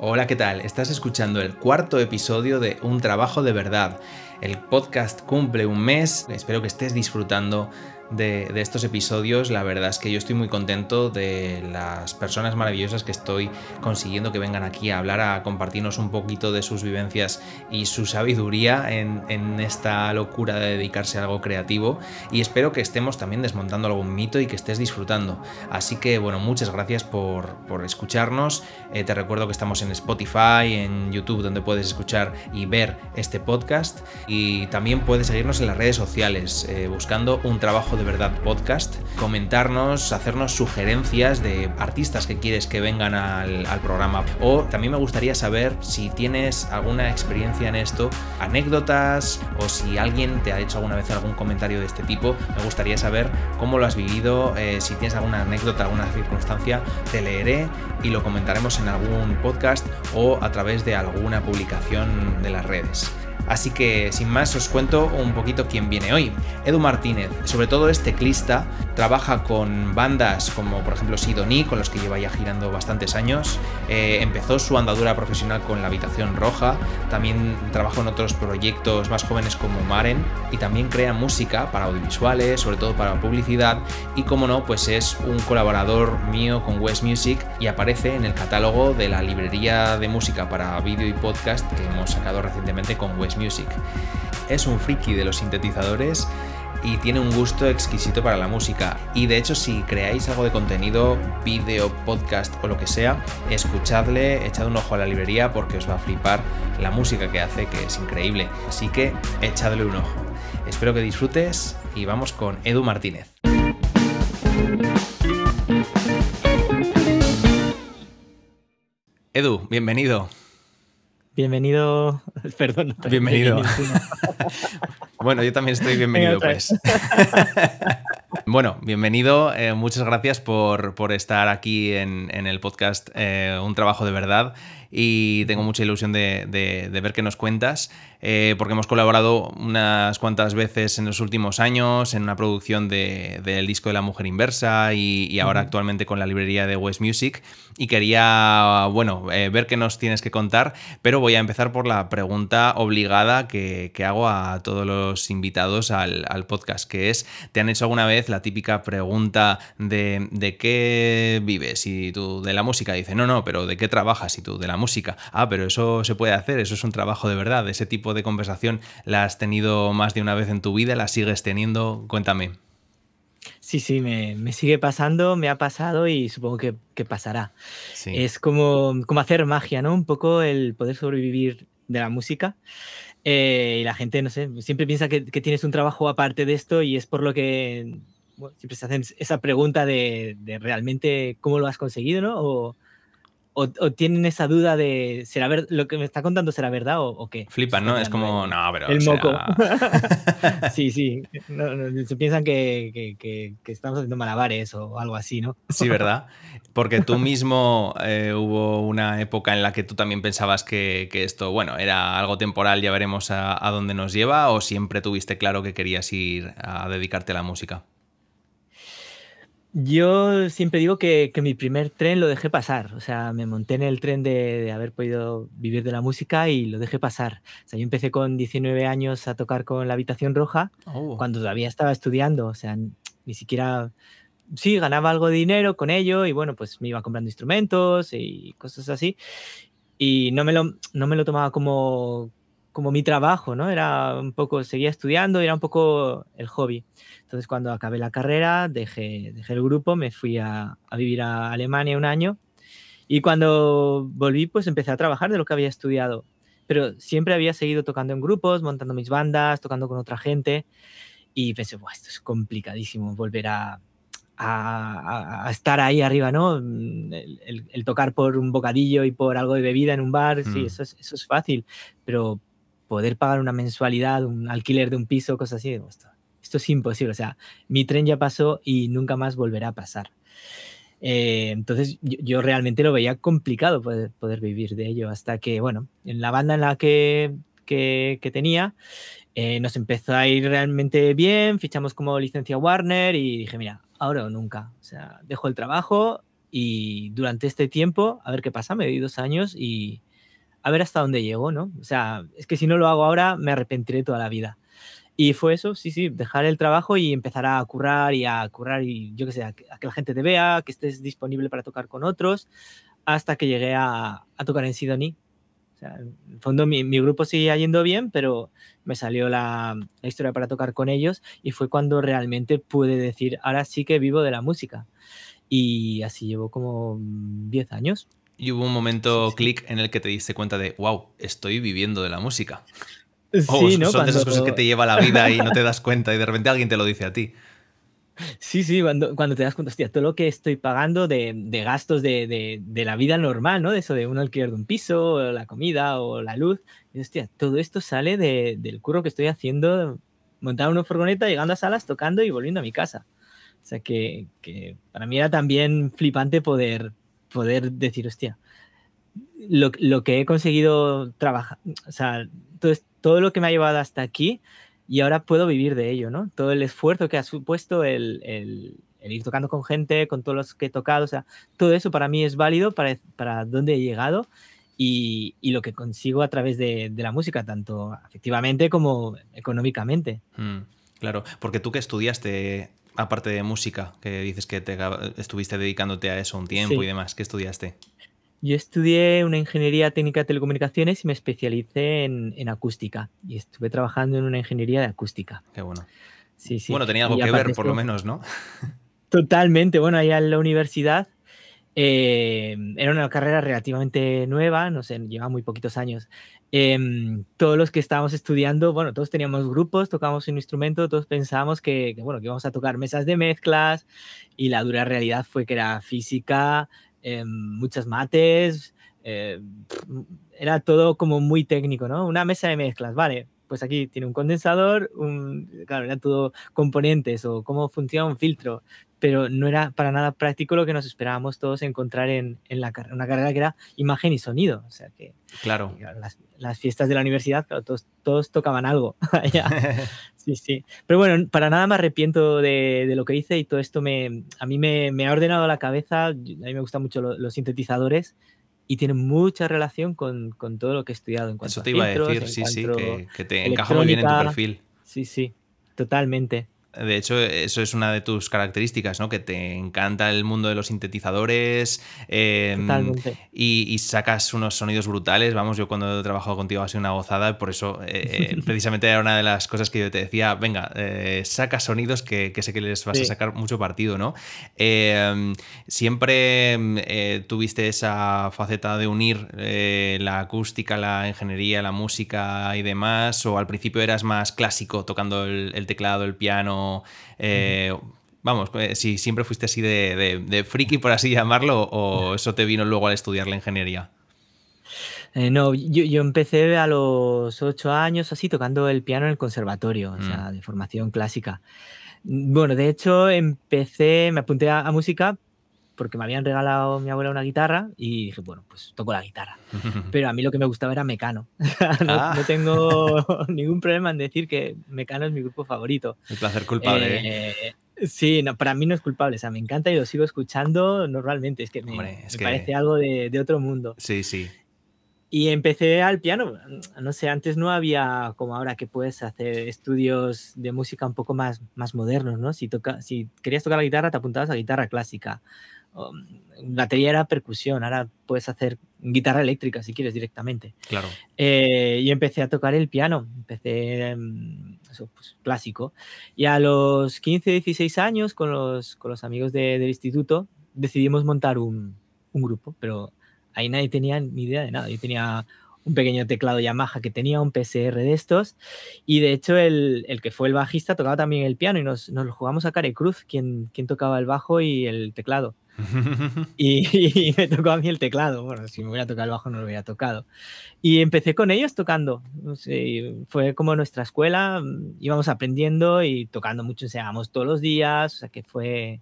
Hola, ¿qué tal? Estás escuchando el cuarto episodio de Un Trabajo de Verdad. El podcast cumple un mes, espero que estés disfrutando de, estos episodios. La verdad es que yo estoy muy contento de las personas maravillosas que estoy consiguiendo que vengan aquí a hablar, a compartirnos un poquito de sus vivencias y su sabiduría en, esta locura de dedicarse a algo creativo. Y espero que estemos también desmontando algún mito y que estés disfrutando. Así que, bueno, muchas gracias por, escucharnos. Eh, te recuerdo que estamos en Spotify, en YouTube, donde puedes escuchar y ver este podcast. Y también puedes seguirnos en las redes sociales, eh, buscando un trabajo de Verdad Podcast, comentarnos, hacernos sugerencias de artistas que quieres que vengan al, programa. O también me gustaría saber si tienes alguna experiencia en esto, anécdotas o si alguien te ha hecho alguna vez algún comentario de este tipo. Me gustaría saber cómo lo has vivido, eh, si tienes alguna anécdota, alguna circunstancia, te leeré y lo comentaremos en algún podcast o a través de alguna publicación de las redes. Así que sin más os cuento un poquito quién viene hoy. Edu Martínez, sobre todo es teclista, trabaja con bandas como por ejemplo Sidoní, con los que lleva ya girando bastantes años. Eh, empezó su andadura profesional con La Habitación Roja, también trabajó en otros proyectos más jóvenes como Maren y también crea música para audiovisuales, sobre todo para publicidad y como no, pues es un colaborador mío con West Music y aparece en el catálogo de la librería de música para vídeo y podcast que hemos sacado recientemente con West Music. Es un friki de los sintetizadores y tiene un gusto exquisito para la música. Y de hecho, si creáis algo de contenido, vídeo, podcast o lo que sea, escuchadle, echad un ojo a la librería porque os va a flipar la música que hace, que es increíble. Así que echadle un ojo. Espero que disfrutes y vamos con Edu Martínez. Edu, bienvenido. Bienvenido, perdón. bienvenido. bueno, yo también estoy bienvenido, pues. bueno, bienvenido. Eh, muchas gracias por, estar aquí en, el podcast eh, Un Trabajo de Verdad y tengo mucha ilusión de, ver qué nos cuentas, eh, porque hemos colaborado unas cuantas veces en los últimos años en una producción del disco de la mujer inversa y, ahora actualmente con la librería de West Music. Y quería, bueno, eh, ver qué nos tienes que contar, pero voy a empezar por la pregunta obligada que, hago a todos los invitados al, podcast, que es, ¿te han hecho alguna vez la típica pregunta de, de qué vives? Y tú de la música dices, no, no, pero ¿de qué trabajas? Y tú de la música. Ah, pero eso se puede hacer, eso es un trabajo de verdad. Ese tipo de conversación la has tenido más de una vez en tu vida, la sigues teniendo. Cuéntame. Sí, sí, me, sigue pasando, me ha pasado y supongo que, pasará. Es como, como hacer magia, ¿no? Un poco el poder sobrevivir de la música. Eh, y la gente, no sé, siempre piensa que, tienes un trabajo aparte de esto y es por lo que siempre se hacen esa pregunta de, de, realmente cómo lo has conseguido, ¿no? O, o, tienen esa duda de, ¿será ver, lo que me está contando será verdad o, qué? Flipan, ¿no? Es como, no, pero... El moco. sí, sí. se piensan que, estamos haciendo malabares o algo así, ¿no? sí, ¿verdad? Porque tú mismo eh, hubo una época en la que tú también pensabas que, esto, bueno, era algo temporal, ya veremos a dónde nos lleva, o siempre tuviste claro que querías ir a dedicarte a la música. Yo siempre digo que, mi primer tren lo dejé pasar, o sea, me monté en el tren de, haber podido vivir de la música y lo dejé pasar. O sea, yo empecé con 19 años a tocar con la Habitación Roja, oh. cuando todavía estaba estudiando, o sea, ni siquiera... Sí, ganaba algo de dinero con ello y bueno, pues me iba comprando instrumentos y cosas así. Y no me lo, no me lo tomaba como, como mi trabajo, ¿no? Era un poco, seguía estudiando y era un poco el hobby. Entonces, cuando acabé la carrera, dejé, dejé el grupo, me fui a, vivir a Alemania un año y cuando volví, pues empecé a trabajar de lo que había estudiado. Pero siempre había seguido tocando en grupos, montando mis bandas, tocando con otra gente y pensé, esto es complicadísimo volver a, a, estar ahí arriba, ¿no? El, tocar por un bocadillo y por algo de bebida en un bar, sí, mm. eso es, eso es fácil, pero poder pagar una mensualidad, un alquiler de un piso, cosas así, esto, esto es imposible. O sea, mi tren ya pasó y nunca más volverá a pasar. Eh, entonces yo, realmente lo veía complicado poder, poder, vivir de ello hasta que, bueno, en la banda en la que, que, tenía eh, nos empezó a ir realmente bien, fichamos como licencia Warner y dije, mira, ahora o nunca. O sea, dejo el trabajo y durante este tiempo, a ver qué pasa, me di dos años y a ver hasta dónde llego, ¿no? O sea, es que si no lo hago ahora, me arrepentiré toda la vida. Y fue eso, sí, sí, dejar el trabajo y empezar a currar y a currar y yo qué sé, a que, la gente te vea, que estés disponible para tocar con otros, hasta que llegué a, a tocar en Sidonie. O sea, en el fondo mi, mi, grupo seguía yendo bien, pero me salió la, la, historia para tocar con ellos y fue cuando realmente pude decir, ahora sí que vivo de la música. Y así llevo como 10 años. Y hubo un momento sí, sí. clic en el que te diste cuenta de, wow, estoy viviendo de la música. Sí, oh, son de esas cosas que te lleva la vida y no te das cuenta y de repente alguien te lo dice a ti. Sí, sí, cuando, cuando te das cuenta, hostia, todo lo que estoy pagando de, de gastos de, de, de, la vida normal, ¿no? De eso de un alquiler de un piso, o la comida o la luz. Y, hostia, todo esto sale del curro que estoy haciendo, montar una furgoneta, llegando a salas, tocando y volviendo a mi casa. O sea que, que para mí era también flipante poder, poder decir, hostia, lo, lo que he conseguido trabajar, o sea, todo, todo lo que me ha llevado hasta aquí y ahora puedo vivir de ello, ¿no? Todo el esfuerzo que ha supuesto el, el, ir tocando con gente, con todos los que he tocado, o sea, todo eso para mí es válido para, para dónde he llegado y, y lo que consigo a través de, de, la música, tanto afectivamente como económicamente. Mm, claro, porque tú que estudiaste, aparte de música, que dices que te estuviste dedicándote a eso un tiempo sí. y demás, ¿qué estudiaste? Yo estudié una ingeniería técnica de telecomunicaciones y me especialicé en, en, acústica. Y estuve trabajando en una ingeniería de acústica. Qué bueno. Sí, sí. Bueno, tenía algo y que ver, por lo menos, ¿no? Totalmente. Bueno, allá en la universidad eh, era una carrera relativamente nueva, no sé, lleva muy poquitos años. Eh, todos los que estábamos estudiando, bueno, todos teníamos grupos, tocábamos un instrumento, todos pensábamos que, bueno, íbamos a tocar mesas de mezclas y la dura realidad fue que era física, eh, muchas mates, eh, era todo como muy técnico, ¿no? Una mesa de mezclas, vale, pues aquí tiene un condensador, un, claro, eran todo componentes o cómo funciona un filtro, pero no era para nada práctico lo que nos esperábamos todos encontrar en, en la una carrera que era imagen y sonido, o sea que claro, las, las fiestas de la universidad, claro, todos, todos tocaban algo, sí, sí, pero bueno, para nada me arrepiento de, de, lo que hice y todo esto me, a mí me, me ha ordenado la cabeza, a mí me gustan mucho lo, los sintetizadores, y tiene mucha relación con, con, todo lo que he estudiado en cuanto Eso te iba a decir, sí, sí, que, que te encaja muy bien en tu perfil. Sí, sí, totalmente. De hecho, eso es una de tus características, ¿no? Que te encanta el mundo de los sintetizadores eh, y, y, sacas unos sonidos brutales. Vamos, yo cuando he trabajado contigo ha sido una gozada, por eso eh, precisamente era una de las cosas que yo te decía, venga, eh, saca sonidos que, que, sé que les vas sí. a sacar mucho partido, ¿no? Eh, siempre eh, tuviste esa faceta de unir la acústica, la ingeniería, la música y demás, o al principio eras más clásico tocando el, el teclado, el piano eh, vamos, eh, si siempre fuiste así de, de, de, friki, por así llamarlo, o eso te vino luego al estudiar la ingeniería. Eh, no, yo, yo, empecé a los ocho años así tocando el piano en el conservatorio, mm. o sea, de formación clásica. Bueno, de hecho, empecé, me apunté a, a música porque me habían regalado mi abuela una guitarra y dije, bueno, pues toco la guitarra. Pero a mí lo que me gustaba era Mecano. no, ah. no, tengo ningún problema en decir que Mecano es mi grupo favorito. El placer culpable. ¿eh? Eh, sí, no, para mí no es culpable, o sea, me encanta y lo sigo escuchando normalmente, es que me, Hombre, es me que... parece algo de, de, otro mundo. Sí, sí. Y empecé al piano, no sé, antes no había como ahora que puedes hacer estudios de música un poco más, más modernos, ¿no? Si, toca, si querías tocar la guitarra, te apuntabas a guitarra clásica um, batería era percusión, ahora puedes hacer guitarra eléctrica si quieres directamente. Claro. Eh, y empecé a tocar el piano, empecé um, eso, pues, clásico. Y a los 15, 16 años, con los, con los amigos de, del instituto, decidimos montar un, un, grupo, pero ahí nadie tenía ni idea de nada. Yo tenía un pequeño teclado Yamaha que tenía un PCR de estos y de hecho el, el que fue el bajista tocaba también el piano y nos, nos lo jugamos a cara y cruz, quien, quien tocaba el bajo y el teclado. y, y, me tocó a mí el teclado. Bueno, si me hubiera tocado el bajo no lo hubiera tocado. Y empecé con ellos tocando. Fue como nuestra escuela, íbamos aprendiendo y tocando mucho, enseñábamos todos los días, o sea que fue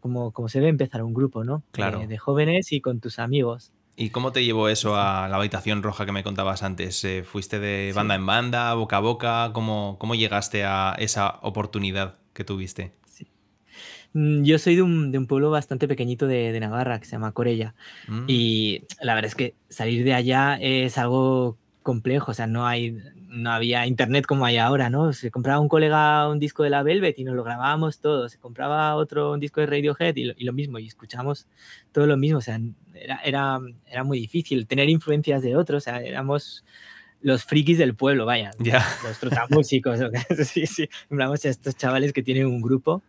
como, como se debe empezar un grupo, ¿no? Claro. De, de jóvenes y con tus amigos. ¿Y cómo te llevó eso a la habitación roja que me contabas antes? Eh, ¿Fuiste de banda sí. en banda, boca a boca? ¿Cómo, ¿Cómo llegaste a esa oportunidad que tuviste? Mm, yo soy de un, de un pueblo bastante pequeñito de, de, Navarra que se llama Corella. Mm. Y la verdad es que salir de allá es algo complejo. O sea, no hay, no había internet como hay ahora, ¿no? Se compraba un colega un disco de la Velvet y nos lo grabábamos todo. Se compraba otro un disco de Radiohead y lo, y lo mismo. Y escuchamos todo lo mismo. O sea, era, era, era muy difícil tener influencias de otros. O sea, éramos los frikis del pueblo, vaya. Ya. Los trotamúsicos. sí, sí. Hablamos a estos chavales que tienen un grupo.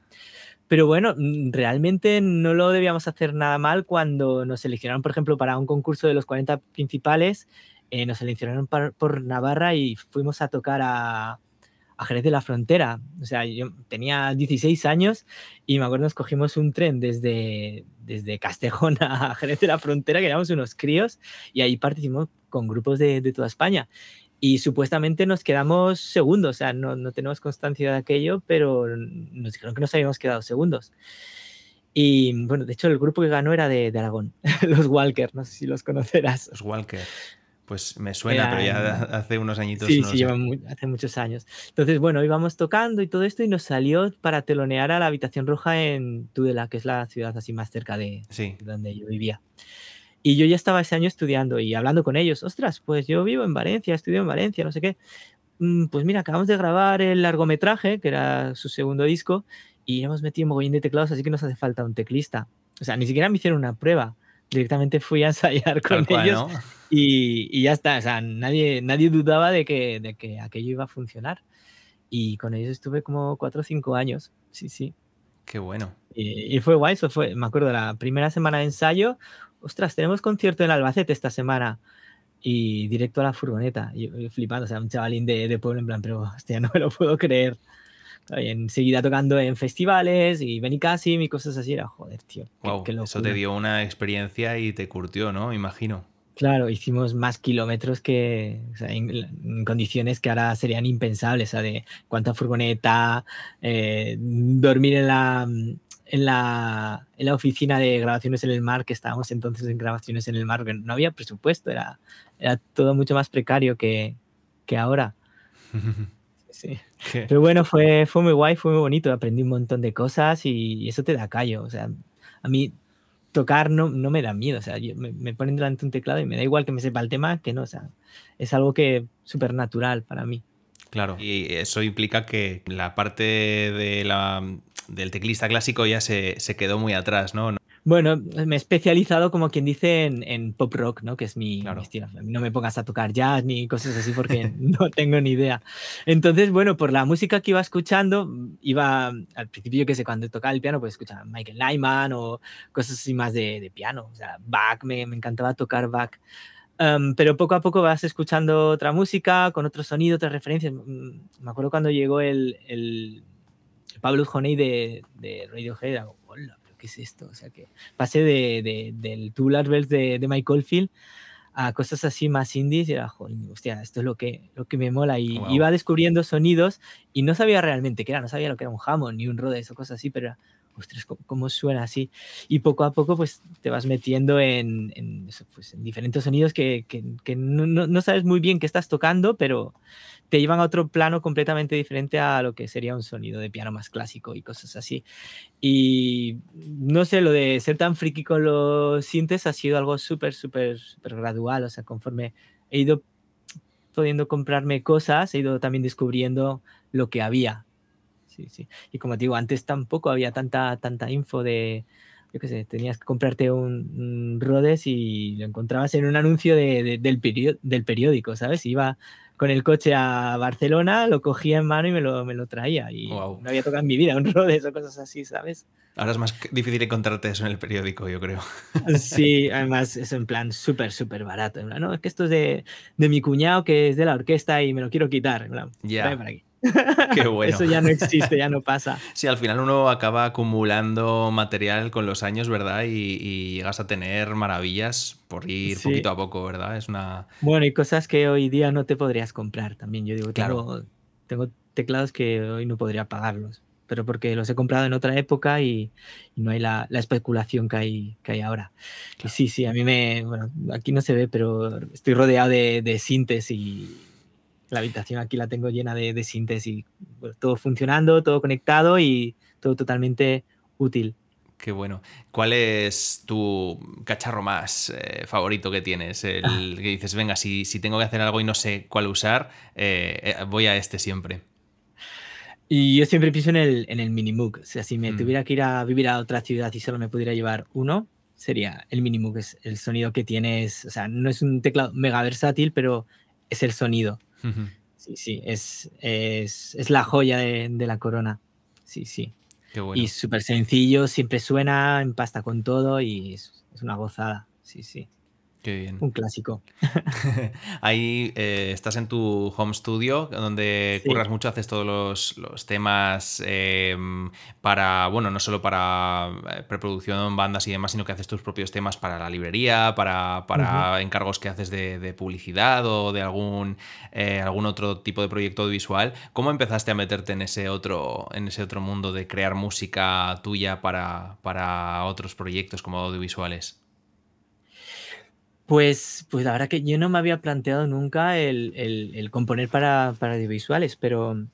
Pero bueno, mm, realmente no lo debíamos hacer nada mal cuando nos seleccionaron, por ejemplo, para un concurso de los 40 principales, eh, nos seleccionaron par, por Navarra y fuimos a tocar a, a, Jerez de la Frontera. O sea, yo tenía 16 años y me acuerdo nos cogimos un tren desde, desde Castejón a Jerez de la Frontera, que éramos unos críos, y ahí participamos con grupos de, de toda España y supuestamente nos quedamos segundos, o sea, no, no, tenemos constancia de aquello, pero nos dijeron que nos habíamos quedado segundos. Y bueno, de hecho el grupo que ganó era de, de Aragón, los Walker, no sé si los conocerás. Los Walker. Pues me suena, pero ya hace unos añitos. Sí, no sí, llevan muy, hace muchos años. Entonces, bueno, íbamos tocando y todo esto y nos salió para telonear a la Habitación Roja en Tudela, que es la ciudad así más cerca de, sí. de donde yo vivía. Y yo ya estaba ese año estudiando y hablando con ellos. Ostras, pues yo vivo en Valencia, estudio en Valencia, no sé qué. Pues mira, acabamos de grabar el largometraje, que era su segundo disco, y hemos metido un mogollón de teclados, así que nos hace falta un teclista. O sea, ni siquiera me hicieron una prueba. Directamente fui a ensayar con cual, ellos ¿no? y, y, ya está. O sea, nadie, nadie dudaba de que, de que aquello iba a funcionar. Y con ellos estuve como cuatro o cinco años. Sí, sí. Qué bueno. Y, y, fue guay, eso fue, me acuerdo, la primera semana de ensayo, ostras, tenemos concierto en Albacete esta semana y directo a la furgoneta, y, flipando, o sea, un chavalín de, de, pueblo en plan, pero hostia, no me lo puedo creer. Y enseguida tocando en festivales y Benicassim y cosas así, era joder, tío. Wow, qué, qué eso te dio una experiencia y te curtió, ¿no? Imagino. Claro, hicimos más kilómetros que o sea, en, en, condiciones que ahora serían impensables, o sea, de cuánta furgoneta, eh, dormir en la, en la, en la oficina de grabaciones en el mar, que estábamos entonces en grabaciones en el mar, que no había presupuesto, era, era todo mucho más precario que, que ahora. Sí. Pero bueno, fue, fue muy guay, fue muy bonito, aprendí un montón de cosas y eso te da callo. O sea, a mí tocar no, no me da miedo, o sea, yo, me, me, ponen delante un teclado y me da igual que me sepa el tema que no, o sea, es algo que súper natural para mí. Claro, y eso implica que la parte de la, del teclista clásico ya se, se quedó muy atrás, ¿no? Bueno, me he especializado, como quien dice, en, en pop rock, ¿no? Que es mi, claro. mi, estilo. No me pongas a tocar jazz ni cosas así porque no tengo ni idea. Entonces, bueno, por la música que iba escuchando, iba al principio, yo qué sé, cuando tocaba el piano, pues escuchaba Michael Nyman o cosas así más de, de piano. O sea, Bach, me, me encantaba tocar Bach. Um, pero poco a poco vas escuchando otra música, con otro sonido, otras referencias. Me acuerdo cuando llegó el, el Pablo Honey de, de Radiohead, hola, ¿qué es esto? O sea, que pasé de, de, del Tubular Bells de, de Michael Field a cosas así más indies y era, joder, hostia, esto es lo que, lo que me mola. Y wow. iba descubriendo sonidos y no sabía realmente qué era, no sabía lo que era un Hammond ni un Rhodes o cosas así, pero era, ostras, ¿cómo suena así? Y poco a poco pues te vas metiendo en, en, pues, en diferentes sonidos que, que, que no, no, sabes muy bien qué estás tocando, pero te llevan a otro plano completamente diferente a lo que sería un sonido de piano más clásico y cosas así. Y no sé, lo de ser tan friki con los sintes ha sido algo súper, súper, súper gradual, o sea, conforme he ido pudiendo comprarme cosas, he ido también descubriendo lo que había sí, sí. Y como te digo, antes tampoco había tanta, tanta info de, yo qué sé, tenías que comprarte un, un Rhodes y lo encontrabas en un anuncio de, de, del, periódico, del periódico, ¿sabes? Iba con el coche a Barcelona, lo cogía en mano y me lo, me lo traía. Y wow. no había tocado en mi vida un Rhodes o cosas así, ¿sabes? Ahora es más difícil encontrarte eso en el periódico, yo creo. Sí, además es en plan súper, súper barato. En plan, no, es que esto es de, de, mi cuñado que es de la orquesta y me lo quiero quitar. En plan, ya. para aquí. Qué bueno. Eso ya no existe, ya no pasa. Sí, al final uno acaba acumulando material con los años, ¿verdad? Y, y llegas a tener maravillas por ir sí. poquito a poco, ¿verdad? Es una. Bueno, y cosas que hoy día no te podrías comprar también. Yo digo, claro. tengo, tengo teclados que hoy no podría pagarlos, pero porque los he comprado en otra época y, y no hay la, la, especulación que hay, que hay ahora. Claro. Y sí, sí, a mí me. Bueno, aquí no se ve, pero estoy rodeado de, de sintes y la habitación aquí la tengo llena de, de síntesis, todo funcionando, todo conectado y todo totalmente útil. Qué bueno. ¿Cuál es tu cacharro más eh, favorito que tienes? El ah. que dices, venga, si, si, tengo que hacer algo y no sé cuál usar, eh, voy a este siempre. Y yo siempre pienso en el, en el Minimoog. O sea, si me mm. tuviera que ir a vivir a otra ciudad y solo me pudiera llevar uno, sería el Minimoog. Es el sonido que tienes. O sea, no es un teclado mega versátil, pero es el sonido. Sí, sí, es, es, es, la joya de, de la corona. Sí, sí. Qué bueno. Y súper sencillo, siempre suena, empasta con todo y es, es una gozada. Sí, sí. Qué bien. Un clásico. Ahí eh, estás en tu home studio, donde curras mucho, haces todos los, temas em, para, bueno, no solo para eh, preproducción, bandas y demás, sino que haces tus propios temas para la librería, para, para encargos que haces de, publicidad o de algún, eh, algún otro tipo de proyecto audiovisual. ¿Cómo empezaste a meterte en ese otro, en ese otro mundo de crear música tuya para, para otros proyectos como audiovisuales? Pues, pues la verdad que yo no me había planteado nunca el, componer para, para, audiovisuales, pero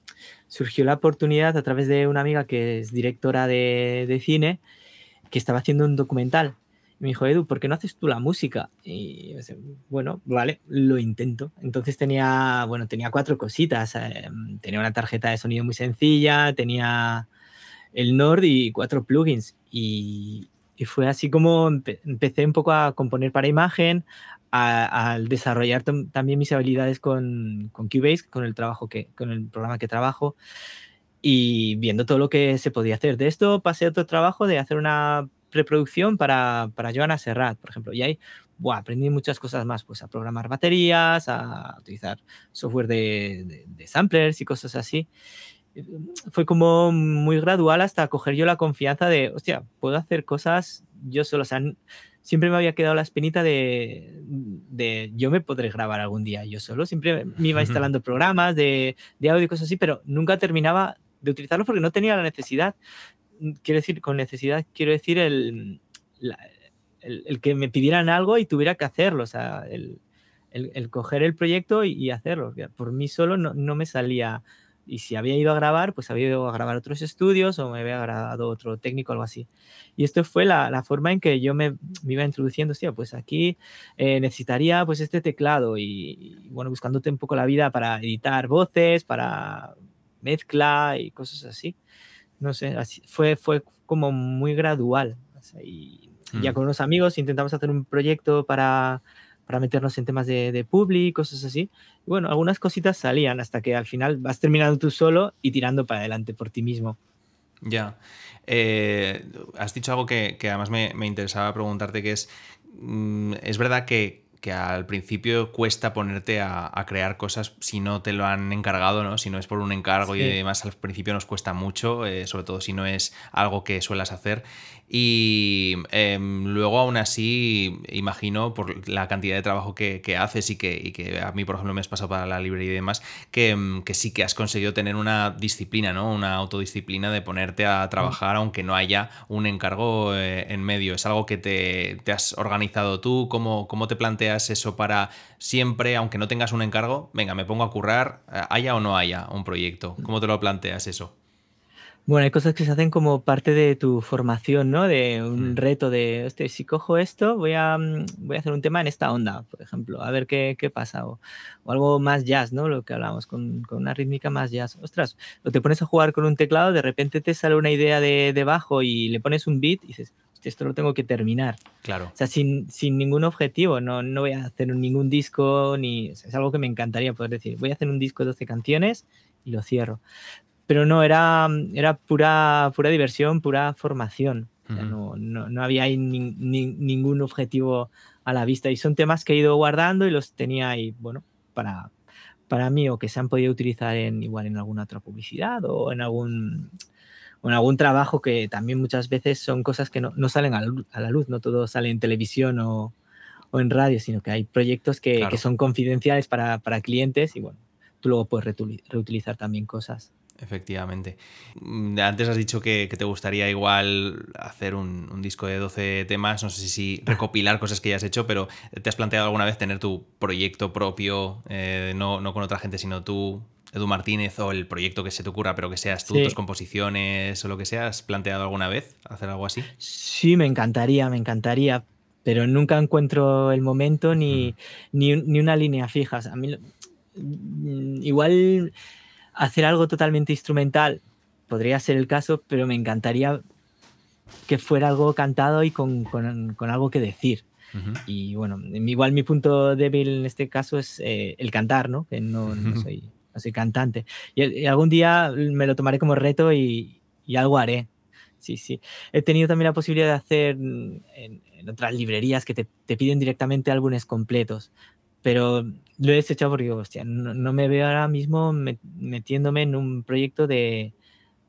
surgió la oportunidad a través de una amiga que es directora de, cine, que estaba haciendo un documental. me dijo, Edu, ¿por qué no haces tú la música? Y yo bueno, vale, lo intento. Entonces tenía, bueno, tenía cuatro cositas. Eh, tenía una tarjeta de sonido muy sencilla, tenía el Nord y cuatro plugins. Y, y fue así como empecé un poco a componer para imagen, al desarrollar también mis habilidades con, con, Cubase, con el trabajo que, con el programa que trabajo, y viendo todo lo que se podía hacer. De esto pasé a otro trabajo de hacer una preproducción para, para Joana Serrat, por ejemplo, y ahí aprendí muchas cosas más, pues a programar baterías, a utilizar software de, de samplers y cosas así fue como muy gradual hasta coger yo la confianza de, hostia, puedo hacer cosas yo solo. O sea, siempre me había quedado la espinita de, de yo me podré grabar algún día yo solo. Siempre me iba instalando programas de, de audio y cosas así, pero nunca terminaba de utilizarlos porque no tenía la necesidad. Quiero decir, con necesidad, quiero decir el, el, que me pidieran algo y tuviera que hacerlo. O sea, el, el coger el proyecto y, y, hacerlo. Por mí solo no, no me salía y si había ido a grabar, pues había ido a grabar otros estudios o me había grabado otro técnico o algo así. Y esto fue la, la forma en que yo me, me iba introduciendo, hostia, pues aquí eh, necesitaría pues este teclado y, bueno, buscándote un poco la vida para editar voces, para mezcla y cosas así. No sé, así, fue, fue como muy gradual. y ya mm. con unos amigos intentamos hacer un proyecto para para meternos en temas de, de public, cosas así. Y bueno, algunas cositas salían hasta que al final vas terminando tú solo y tirando para adelante por ti mismo. Ya. Eh, has dicho algo que, que además me, me, interesaba preguntarte, que es, mm, es verdad que que al principio cuesta ponerte a, crear cosas si no te lo han encargado, ¿no? Si no es por un encargo y demás, al principio nos cuesta mucho, eh, sobre todo si no es algo que suelas hacer. Y em, luego aún así, imagino, por la cantidad de trabajo que, haces y que, que, a mí, por ejemplo, me has pasado para la librería y demás, que, em, que, sí que has conseguido tener una disciplina, ¿no? Una autodisciplina de ponerte a trabajar aunque no haya un encargo eh, en medio. ¿Es algo que te, te has organizado tú? ¿Cómo, ¿Cómo te planteas? eso para siempre, aunque no tengas un encargo, venga, me pongo a currar, eh, haya o no haya un proyecto? ¿Cómo te lo planteas eso? Bueno, hay cosas que se hacen como parte de tu formación, ¿no? De un mm. reto de, hostia, si cojo esto, voy a, mm, voy a hacer un tema en esta onda, por ejemplo, a ver qué, qué pasa. O, algo más jazz, ¿no? Lo que hablamos, con, con, una rítmica más jazz. Ostras, o te pones a jugar con un teclado, de repente te sale una idea de, de bajo y le pones un beat y dices, esto lo tengo que terminar. Claro. O sea, sin, sin ningún objetivo, no, no voy a hacer ningún disco, ni es algo que me encantaría poder decir, voy a hacer un disco de 12 canciones y lo cierro. Pero no, era, era pura, pura diversión, pura formación. no, no, no, había ahí ningún objetivo a la vista. Y son temas que he ido guardando y los tenía ahí, bueno, para, para mí o que se han podido utilizar en igual en alguna otra publicidad o en algún o en algún trabajo que también muchas veces son cosas que no, no salen a la, luz, no todo sale en televisión o, o en radio, sino que hay proyectos que, que son confidenciales para, para, clientes y bueno, tú luego puedes reutilizar también cosas. Efectivamente. Mm, antes has dicho que, que te gustaría igual hacer un, un, disco de 12 temas, no sé si recopilar cosas que ya has hecho, pero ¿te has planteado alguna vez tener tu proyecto propio, eh, no, no, con otra gente, sino tú Edu Martínez o el proyecto que se te ocurra, pero que seas tú, tus composiciones o lo que sea, ¿has planteado alguna vez hacer algo así? Sí, me encantaría, me encantaría, pero nunca encuentro el momento ni, ni, una línea fija. a mí, mm, igual hacer algo totalmente instrumental podría ser el caso, pero me encantaría que fuera algo cantado y con, con, algo que decir. Y bueno, igual mi punto débil en este caso es eh, el cantar, ¿no? Que no, no, soy, no soy, cantante. Y, algún día me lo tomaré como reto y, y, algo haré. Sí, sí. He tenido también la posibilidad de hacer en, en otras librerías que te, te, piden directamente álbumes completos. Pero lo he desechado porque hostia, no, no me veo ahora mismo metiéndome en un proyecto de,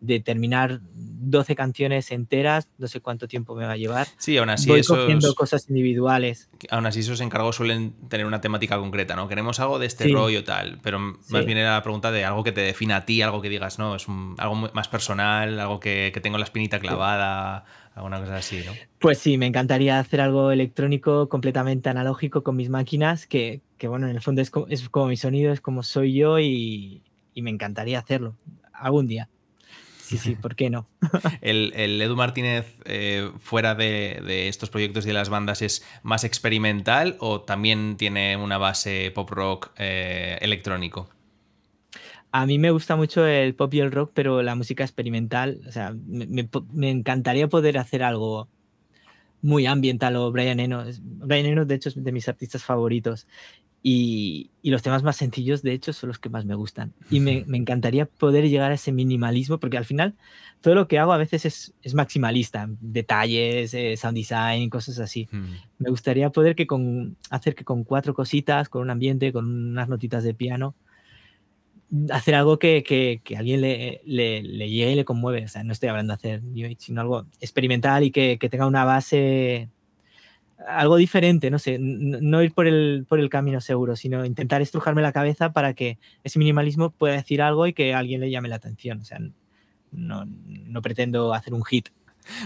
de terminar 12 canciones enteras, no sé cuánto tiempo me va a llevar. Sí, aún así Voy esos, cogiendo cosas individuales. Aún así esos encargos suelen tener una temática concreta, ¿no? Queremos algo de este rollo tal, pero más bien era la pregunta de algo que te defina a ti, algo que digas, no, es algo más personal, algo que, que tengo la espinita clavada, alguna cosa así, ¿no? Pues sí, me encantaría hacer algo electrónico completamente analógico con mis máquinas, que, que bueno, en el fondo es como, es como mi sonido, es como soy yo y, y me encantaría hacerlo algún día sí, sí, ¿por qué no? el, Edu Martínez, eh, fuera de, estos proyectos y de las bandas, ¿es más experimental o también tiene una base pop rock eh, electrónico? A mí me gusta mucho el pop y el rock, pero la música experimental, o sea, me, me encantaría poder hacer algo muy ambiental o Brian Eno. Brian Eno, de hecho, es de mis artistas favoritos. Y, los temas más sencillos, de hecho, son los que más me gustan. Y me, encantaría poder llegar a ese minimalismo, porque al final todo lo que hago a veces es, maximalista, detalles, eh, sound design, cosas así. Me gustaría poder que con, hacer que con cuatro cositas, con un ambiente, con unas notitas de piano, hacer algo que, que, que alguien le, le, le, llegue y le conmueve. O sea, no estoy hablando de hacer New Age, sino algo experimental y que, que tenga una base algo diferente, no sé, no ir por el, por el camino seguro, sino intentar estrujarme la cabeza para que ese minimalismo pueda decir algo y que alguien le llame la atención. O sea, no, no pretendo hacer un hit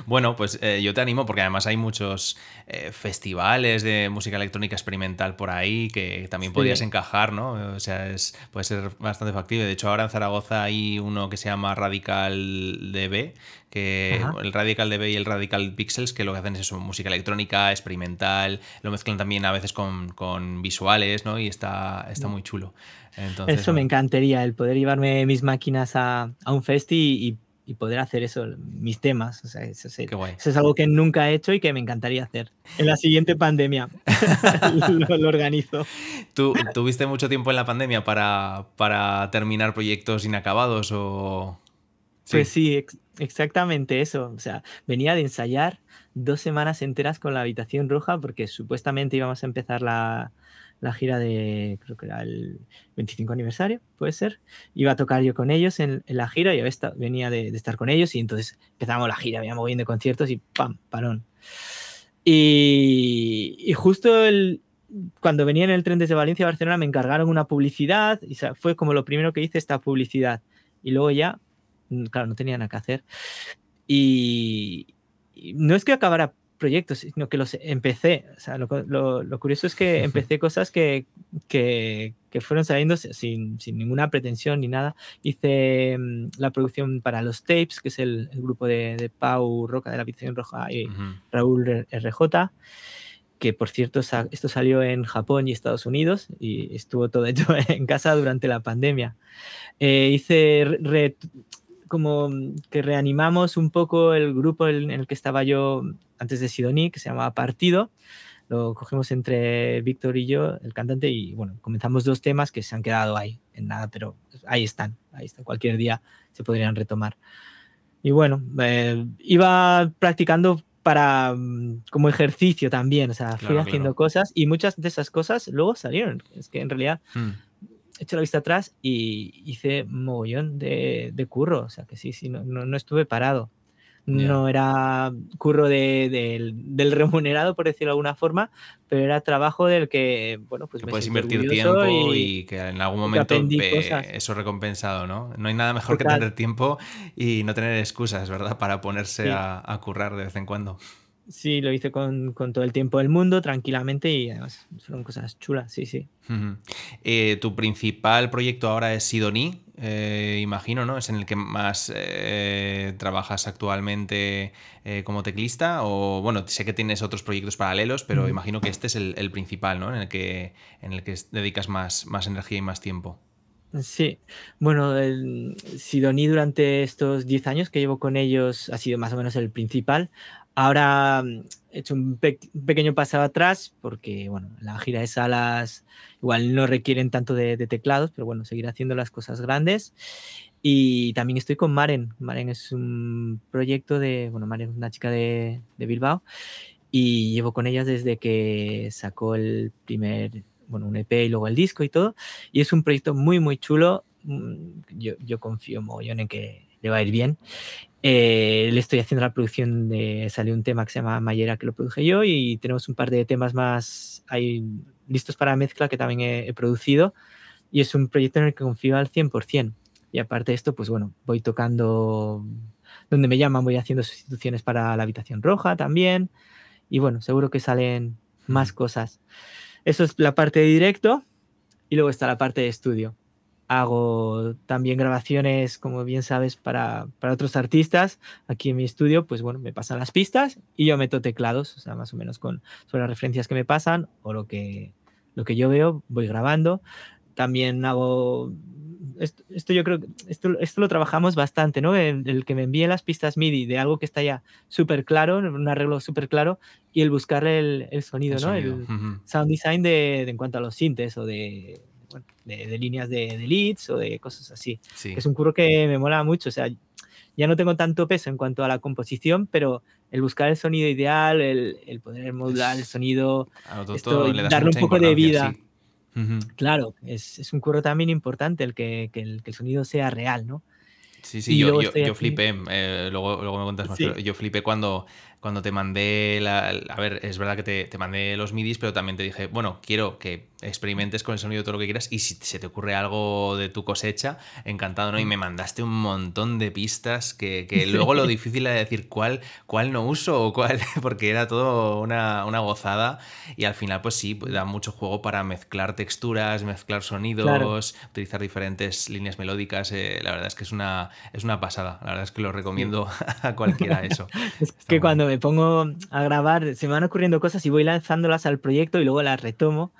bueno, pues eh, yo te animo porque además hay muchos eh, festivales de música electrónica experimental por ahí que también podrías encajar, ¿no? O sea, es, puede ser bastante factible. De hecho, ahora en Zaragoza hay uno que se llama Radical DB, que el Radical DB y el Radical Pixels, que lo que hacen es eso, música electrónica, experimental, lo mezclan también a veces con, visuales, ¿no? Y está, está muy chulo. eso me encantaría, el poder llevarme mis máquinas a, un festi y y poder hacer eso, mis temas. O sea, eso, es algo que nunca he hecho y que me encantaría hacer. En la siguiente pandemia lo, organizo. ¿Tú tuviste mucho tiempo en la pandemia para, para terminar proyectos inacabados o...? Pues sí, exactamente eso. O sea, venía de ensayar dos semanas enteras con la habitación roja porque supuestamente íbamos a empezar la, la gira de, creo que era el 25 aniversario, puede ser. Iba a tocar yo con ellos en, la gira, y venía de, estar con ellos y entonces empezamos la gira, veníamos bien de conciertos y ¡pam! Parón. Y, justo el, cuando venía en el tren desde Valencia a Barcelona me encargaron una publicidad y fue como lo primero que hice esta publicidad. Y luego ya, mm, claro, no tenía nada que hacer. Y, y no es que acabara proyectos, sino que los empecé. O sea, lo, lo, curioso es que empecé cosas que, que, que fueron saliendo sin, sin, ninguna pretensión ni nada. Hice mm, la producción para los Tapes, que es el, grupo de, de, Pau Roca de la Habitación Roja y Raúl RJ que por cierto esto salió en Japón y Estados Unidos y estuvo todo hecho en casa durante la pandemia. Eh, hice como que reanimamos un poco el grupo en el que estaba yo antes de Sidoní, que se llamaba Partido. Lo cogimos entre Víctor y yo, el cantante, y bueno, comenzamos dos temas que se han quedado ahí, en nada, pero ahí están, ahí están. Cualquier día se podrían retomar. Y bueno, eh, iba practicando para mm, como ejercicio también, o sea, fui haciendo cosas y muchas de esas cosas luego salieron. Es que en realidad hmm. He hecho la vista atrás y hice mogollón de, de curro, o sea, que sí, sí, no, no estuve parado. No era curro del remunerado, por decirlo de alguna forma, pero era trabajo del que, bueno, pues puedes invertir tiempo y, que en algún momento eso recompensado, ¿no? No hay nada mejor que tener tiempo y no tener excusas, ¿verdad? Para ponerse a, currar de vez en cuando. Sí, lo hice con, todo el tiempo del mundo, tranquilamente, y además fueron cosas chulas, sí, sí. Eh, tu principal proyecto ahora es Sidoní, eh, imagino, ¿no? Es en el que más eh, trabajas actualmente como teclista. O bueno, sé que tienes otros proyectos paralelos, pero imagino que este es el, principal, ¿no? En el que, en el que dedicas más, más energía y más tiempo. Sí, bueno, el Sidoní durante estos 10 años que llevo con ellos ha sido más o menos el principal. Ahora mm, he hecho un, pequeño paso atrás porque, bueno, la gira de salas igual no requieren tanto de, teclados, pero bueno, seguir haciendo las cosas grandes. Y también estoy con Maren. Maren es un proyecto de, bueno, Maren es una chica de, de Bilbao y llevo con ellas desde que sacó el primer bueno, un EP y luego el disco y todo. Y es un proyecto muy, muy chulo. Mm, yo, yo confío mogollón en que le va a ir bien. Eh, le estoy haciendo la producción de. Salió un tema que se llama Mayera, que lo produje yo, y tenemos un par de temas más ahí listos para mezcla que también he, producido. Y es un proyecto en el que confío al 100%. Y aparte de esto, pues bueno, voy tocando donde me llaman, voy haciendo sustituciones para la habitación roja también. Y bueno, seguro que salen más cosas. Eso es la parte de directo y luego está la parte de estudio. Hago también grabaciones, como bien sabes, para, otros artistas. Aquí en mi estudio, pues bueno, me pasan las pistas y yo meto teclados, o sea, más o menos con sobre las referencias que me pasan o lo que, lo que yo veo, voy grabando. También hago esto, yo creo esto, esto lo trabajamos bastante, ¿no? El, que me envíe las pistas MIDI de algo que está ya súper claro, un arreglo súper claro, y el buscar el, sonido, ¿no? El sound design de, en cuanto a los sintes o de, de, líneas de, leads o de cosas así. Es un curro que me mola mucho, o sea, ya no tengo tanto peso en cuanto a la composición, pero el buscar el sonido ideal, el, poder modular el sonido, darle un poco de vida. Claro, es, un curro también importante el que, el, que el sonido sea real, ¿no? Sí, sí, yo, yo, flipé, eh, luego, luego me cuentas más, pero yo flipé cuando, cuando te mandé la... A ver, es verdad que te, te, mandé los midis, pero también te dije, bueno, quiero que experimentes con el sonido todo lo que quieras y si se te ocurre algo de tu cosecha, encantado, ¿no? Y me mandaste un montón de pistas que, que luego lo difícil era decir cuál, cuál no uso o cuál, porque era todo una, una gozada. Y al final pues sí, da mucho juego para mezclar texturas, mezclar sonidos, utilizar diferentes líneas melódicas, eh, la verdad es que es una, es una pasada, la verdad es que lo recomiendo a cualquiera eso. es que cuando me pongo a grabar se me van ocurriendo cosas y voy lanzándolas al proyecto y luego las retomo.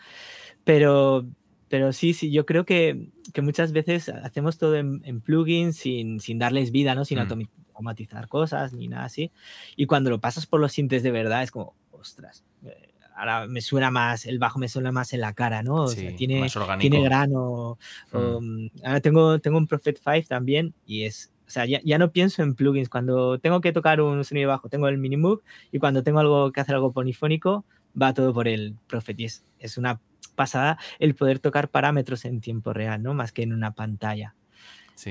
Pero, pero sí, sí, yo creo que, que muchas veces hacemos todo en, plugins sin, sin, darles vida, ¿no? Sin mm. automatizar cosas ni nada así. Y cuando lo pasas por los sintes de verdad es como, ostras, eh, ahora me suena más, el bajo me suena más en la cara, ¿no? O sea, tiene, tiene grano. Mm. ahora tengo, tengo un Prophet 5 también y es, o sea, ya, ya, no pienso en plugins. Cuando tengo que tocar un sonido bajo, tengo el Minimoog y cuando tengo algo que hacer algo polifónico, va todo por el Prophet y es, es una pasada el poder tocar parámetros en tiempo real, ¿no? Más que en una pantalla.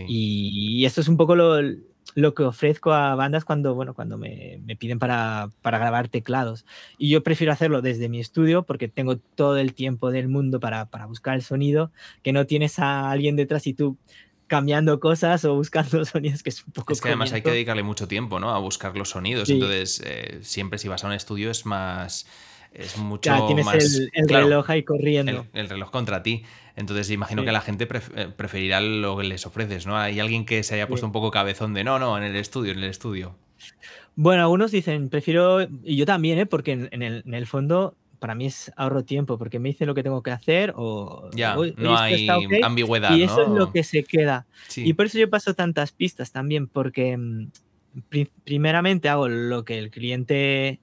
Y, esto es un poco lo, lo, que ofrezco a bandas cuando, bueno, cuando me, me piden para, para, grabar teclados. Y yo prefiero hacerlo desde mi estudio porque tengo todo el tiempo del mundo para, para buscar el sonido, que no tienes a alguien detrás y tú cambiando cosas o buscando sonidos que es un poco... Es que además hay que dedicarle mucho tiempo, ¿no? A buscar los sonidos. Entonces, eh, siempre si vas a un estudio es más es mucho ya, tienes el, reloj ahí corriendo. El, reloj contra ti. Entonces imagino que la gente eh, preferirá lo que les ofreces, ¿no? Hay alguien que se haya puesto un poco cabezón de no, no, en el estudio, en el estudio. Bueno, algunos dicen, prefiero, y yo también, ¿eh? porque en, el, fondo para mí es ahorro tiempo, porque me dice lo que tengo que hacer o... Ya, no hay ambigüedad. Y eso es lo que se queda. Y por eso yo paso tantas pistas también, porque mm, primeramente hago lo que el cliente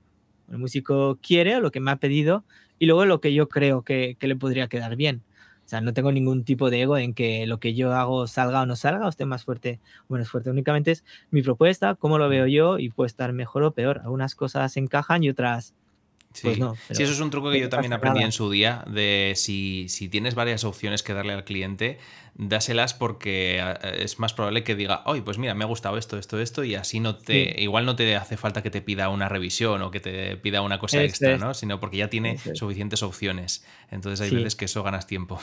el músico quiere o lo que me ha pedido y luego lo que yo creo que, le podría quedar bien. O sea, no tengo ningún tipo de ego en que lo que yo hago salga o no salga, o esté más fuerte o menos fuerte. Únicamente es mi propuesta, cómo lo veo yo y puede estar mejor o peor. Algunas cosas encajan y otras pues sí. sí, eso es un truco que yo también aprendí en su día, de si, si, tienes varias opciones que darle al cliente, dáselas porque eh, es más probable que diga, oye, pues mira, me ha gustado esto, esto, esto, y así no te, igual no te hace falta que te pida una revisión o que te pida una cosa extra, ¿no? Sino porque ya tiene suficientes opciones. Entonces hay veces que eso ganas tiempo.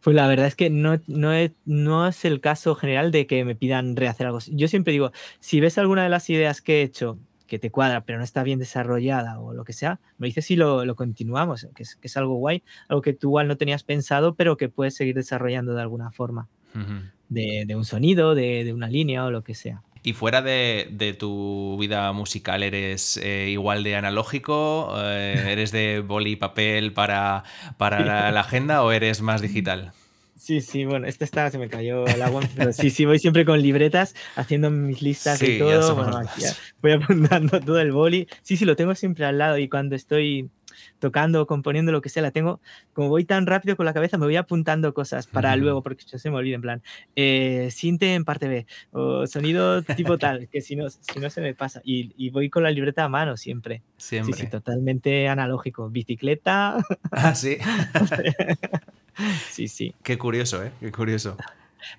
Pues la verdad es que no, no, no, es el caso general de que me pidan rehacer algo. Yo siempre digo, si ves alguna de las ideas que he hecho que te cuadra, pero no está bien desarrollada o lo que sea, me dices si lo, lo continuamos, que es, que es, algo guay, algo que tú igual no tenías pensado, pero que puedes seguir desarrollando de alguna forma, uh -huh. de, de, un sonido, de, de, una línea o lo que sea. ¿Y fuera de, de tu vida musical eres eh, igual de analógico? Eh, ¿Eres de boli y papel para, para la, la agenda o eres más digital? Sí, sí, bueno, esta está, se me cayó el agua, pero sí, sí, voy siempre con libretas, haciendo mis listas sí, y todo. Bueno, aquí voy apuntando todo el boli. Sí, sí, lo tengo siempre al lado y cuando estoy tocando, componiendo, lo que sea, la tengo, como voy tan rápido con la cabeza, me voy apuntando cosas para uh -huh. luego, porque se me olvida, en plan, eh, sinte en parte B, o sonido tipo tal, que si no, si no se me pasa. Y, y, voy con la libreta a mano siempre. Siempre. Sí, sí, totalmente analógico. Bicicleta. Ah, sí. sí, sí. Qué curioso, ¿eh? Qué curioso.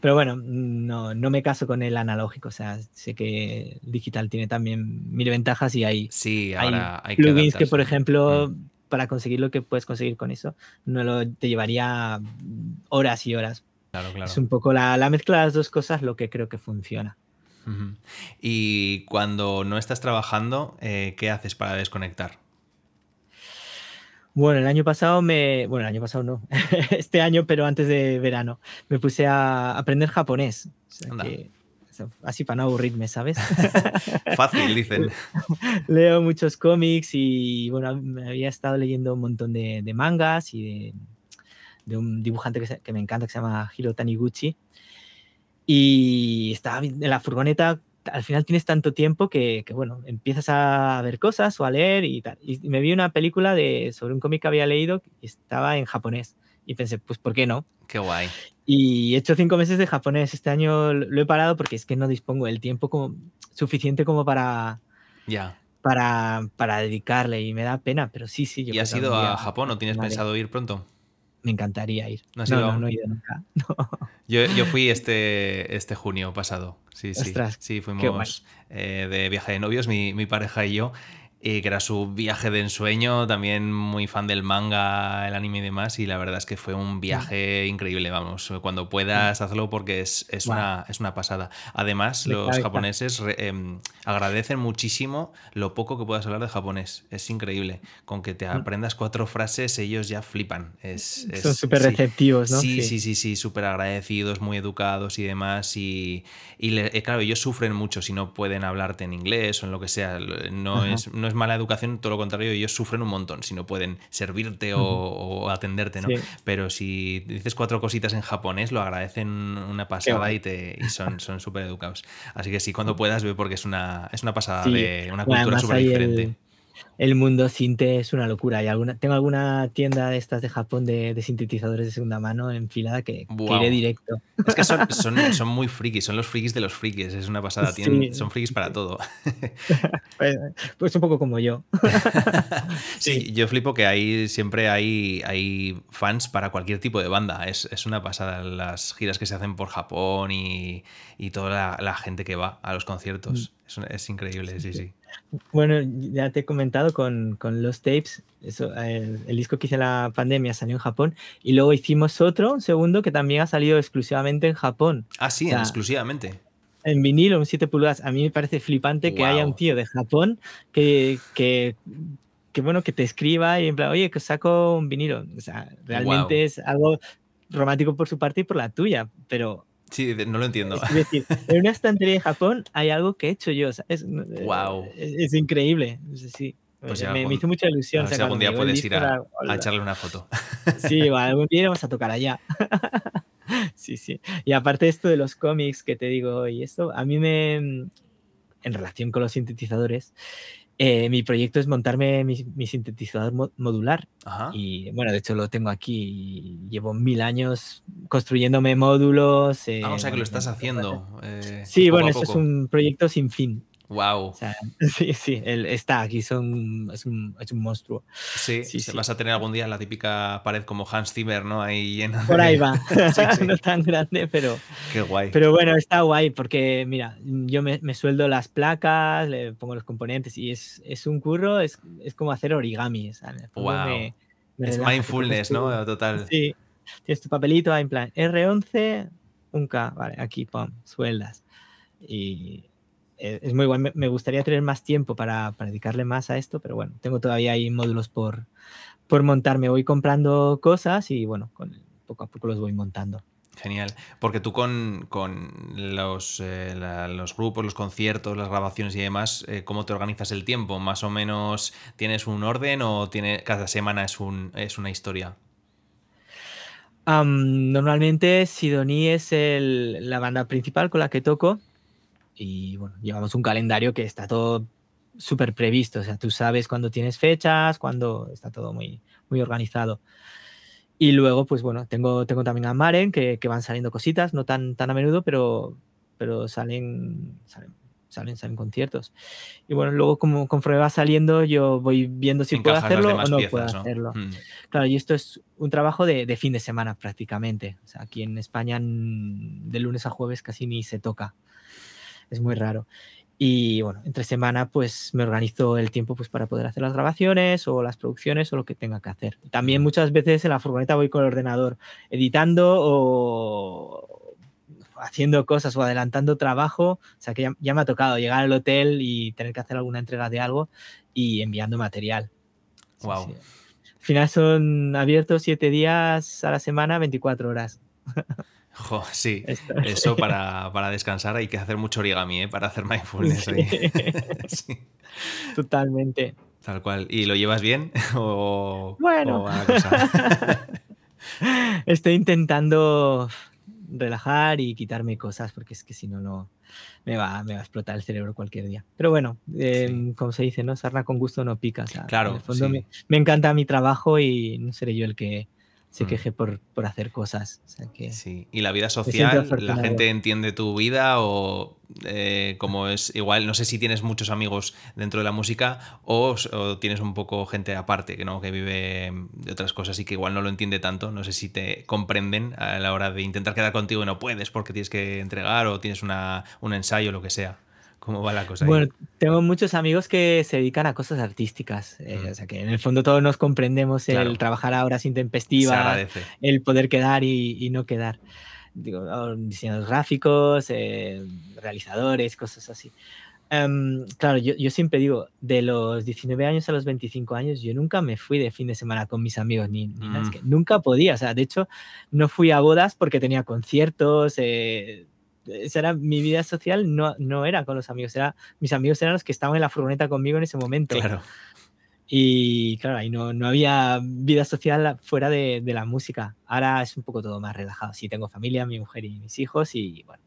Pero bueno, no, no, me caso con el analógico, o sea, sé que el digital tiene también mil ventajas y hay, sí, ahora hay, hay plugins que, que, por ejemplo, mm. para conseguir lo que puedes conseguir con eso, no lo, te llevaría horas y horas. Claro, claro. Es un poco la, la mezcla de las dos cosas lo que creo que funciona. Uh -huh. Y cuando no estás trabajando, eh, ¿qué haces para desconectar? Bueno, el año pasado me. Bueno, el año pasado no. este año, pero antes de verano. Me puse a aprender japonés. O sea que, así para no aburrirme, ¿sabes? Fácil, dicen. Leo muchos cómics y bueno, me había estado leyendo un montón de, de mangas y de, de un dibujante que, se, que, me encanta que se llama Hiro Taniguchi. Y estaba en la furgoneta al final tienes tanto tiempo que, que, bueno, empiezas a ver cosas o a leer y tal. Y me vi una película de, sobre un cómic que había leído y estaba en japonés. Y pensé, pues, ¿por qué no? Qué guay. Y he hecho cinco meses de japonés. Este año lo he parado porque es que no dispongo del tiempo como, suficiente como para, yeah. para, para dedicarle y me da pena, pero sí, sí. Yo ¿Y has ido a Japón o tienes pensado ir pronto? Me encantaría ir. ¿No, no, no, no, he ido nunca. Yo, yo, fui este, este junio pasado. Sí, sí. Sí, fuimos eh, de viaje de novios, mi, mi pareja y yo y que era su viaje de ensueño, también muy fan del manga, el anime y demás, y la verdad es que fue un viaje increíble, vamos, cuando puedas hazlo porque es, es, wow. una, es una pasada. Además, los japoneses eh, agradecen muchísimo lo poco que puedas hablar de japonés, es increíble, con que te aprendas cuatro frases ellos ya flipan. Es, es Son súper receptivos. ¿no? Sí, sí, sí, sí, súper agradecidos, muy educados y demás, y, y le, eh, claro, ellos sufren mucho si no pueden hablarte en inglés o en lo que sea, no, es, no es mala educación, todo lo contrario, ellos sufren un montón si no pueden servirte o, o atenderte, ¿no? Sí. Pero si dices cuatro cositas en japonés, lo agradecen una pasada y, te, y son súper son educados. Así que sí, cuando puedas, ve porque es una, es una pasada sí. de una cultura súper diferente. El el mundo Sinte es una locura. Y alguna, tengo alguna tienda de estas de Japón de, de sintetizadores de segunda mano enfilada que, wow. que iré directo. Es que son, son, son, muy frikis, son los frikis de los frikis, es una pasada. Tienen. Son frikis para todo. Pues, pues, un poco como yo. sí, sí, yo flipo que ahí siempre hay, hay fans para cualquier tipo de banda. Es, es una pasada las giras que se hacen por Japón y, y toda la, la, gente que va a los conciertos. Mm. Es, es increíble, sí, sí. Bueno, ya te he comentado con, con los tapes, eso, el, el, disco que hice en la pandemia salió en Japón y luego hicimos otro, un segundo, que también ha salido exclusivamente en Japón. Ah, sí, o sea, exclusivamente. En vinilo, un 7 pulgadas. A mí me parece flipante wow. que haya un tío de Japón que, que, que, bueno, que te escriba y en plan, oye, que saco un vinilo. O sea, realmente wow. es algo romántico por su parte y por la tuya, pero Sí, no lo entiendo. Es decir, en una estantería de Japón hay algo que he hecho yo. ¿sabes? Wow. Es, es increíble. Sí. Pues me, me, hizo mucha ilusión. A ver si algún día puedes ir a, a, echarle una foto. Sí, va, algún día vamos a tocar allá. Sí, sí. Y aparte esto de los cómics que te digo y esto, a mí me, en relación con los sintetizadores, eh, mi proyecto es montarme mi, mi sintetizador mo modular. Ajá. Y bueno, de hecho lo tengo aquí. Llevo mil años construyéndome módulos. Eh, ah, o sea que lo estás haciendo. Eh, sí, bueno, esto es un proyecto sin fin. Wow. O sea, sí, sí, él está aquí, son, es, un, es un monstruo. Sí, sí, sí, vas a tener algún día la típica pared como Hans Zimmer, ¿no? Ahí llena. Por ahí va, sí, sí. no tan grande, pero. Qué guay. Pero bueno, está guay porque, mira, yo me, me sueldo las placas, le pongo los componentes y es, es un curro, es, es como hacer origami. Wow. Me, me es mindfulness, ¿no? Total. Sí, tienes tu papelito ahí en plan R11, un K, vale, aquí, pum, sueldas. Y eh, es muy bueno. Me gustaría tener más tiempo para, para, dedicarle más a esto, pero bueno, tengo todavía ahí módulos por, por montar. Me voy comprando cosas y bueno, con, poco a poco los voy montando. Genial, porque tú con, con los, eh, los, grupos, los conciertos, las grabaciones y demás, eh, ¿cómo te organizas el tiempo? ¿Más o menos tienes un orden o tiene, cada semana es, un, es una historia? normalmente Sidoní es el, la banda principal con la que toco y bueno, llevamos un calendario que está todo súper previsto, o sea, tú sabes cuándo tienes fechas, cuándo está todo muy, muy organizado. Y luego, pues bueno, tengo, tengo también a Maren, que, que, van saliendo cositas, no tan, tan a menudo, pero, pero salen, salen, salen, salen conciertos. Y bueno, luego como conforme va saliendo, yo voy viendo si puedo hacerlo o no puedo hacerlo. Mm. Claro, y esto es un trabajo de, de, fin de semana prácticamente. O sea, aquí en España de lunes a jueves casi ni se toca. Es muy raro. Y bueno, entre semana pues me organizo el tiempo pues para poder hacer las grabaciones o las producciones o lo que tenga que hacer. También muchas veces en la furgoneta voy con el ordenador editando o haciendo cosas o adelantando trabajo. O sea que ya, me ha tocado llegar al hotel y tener que hacer alguna entrega de algo y enviando material. Wow. Al final son abiertos siete días a la semana, 24 horas. sí, eso para, descansar hay que hacer mucho origami, ¿eh? Para hacer mindfulness ahí. sí. Totalmente. Tal cual. ¿Y lo llevas bien? ¿O, bueno. Estoy intentando relajar y quitarme cosas porque es que si no, no me va, me va a explotar el cerebro cualquier día. Pero bueno, em, como se dice, ¿no? Sarna con gusto no pica. claro. En el fondo me, me, encanta mi trabajo y no seré yo el que se mm. queje por, por hacer cosas. que sí, y la vida social, la gente entiende tu vida o eh, como es igual, no sé si tienes muchos amigos dentro de la música o, tienes un poco gente aparte que no que vive de otras cosas y que igual no lo entiende tanto. No sé si te comprenden a la hora de intentar quedar contigo y no puedes porque tienes que entregar o tienes una, un ensayo o lo que sea. ¿Cómo va la cosa? Bueno, tengo muchos amigos que se dedican a cosas artísticas. Eh, o sea que en el fondo todos nos comprendemos el trabajar a horas intempestivas, el poder quedar y, no quedar. Digo, diseñadores gráficos, eh, realizadores, cosas así. Em, claro, yo, yo, siempre digo, de los 19 años a los 25 años, yo nunca me fui de fin de semana con mis amigos, ni, ni nada, es que mm. nunca podía. O sea, de hecho, no fui a bodas porque tenía conciertos, eh, esa era mi vida social, no, no era con los amigos, era, mis amigos eran los que estaban en la furgoneta conmigo en ese momento. Claro. Y claro, ahí no, no había vida social fuera de, de, la música. Ahora es un poco todo más relajado. Sí, tengo familia, mi mujer y mis hijos y bueno,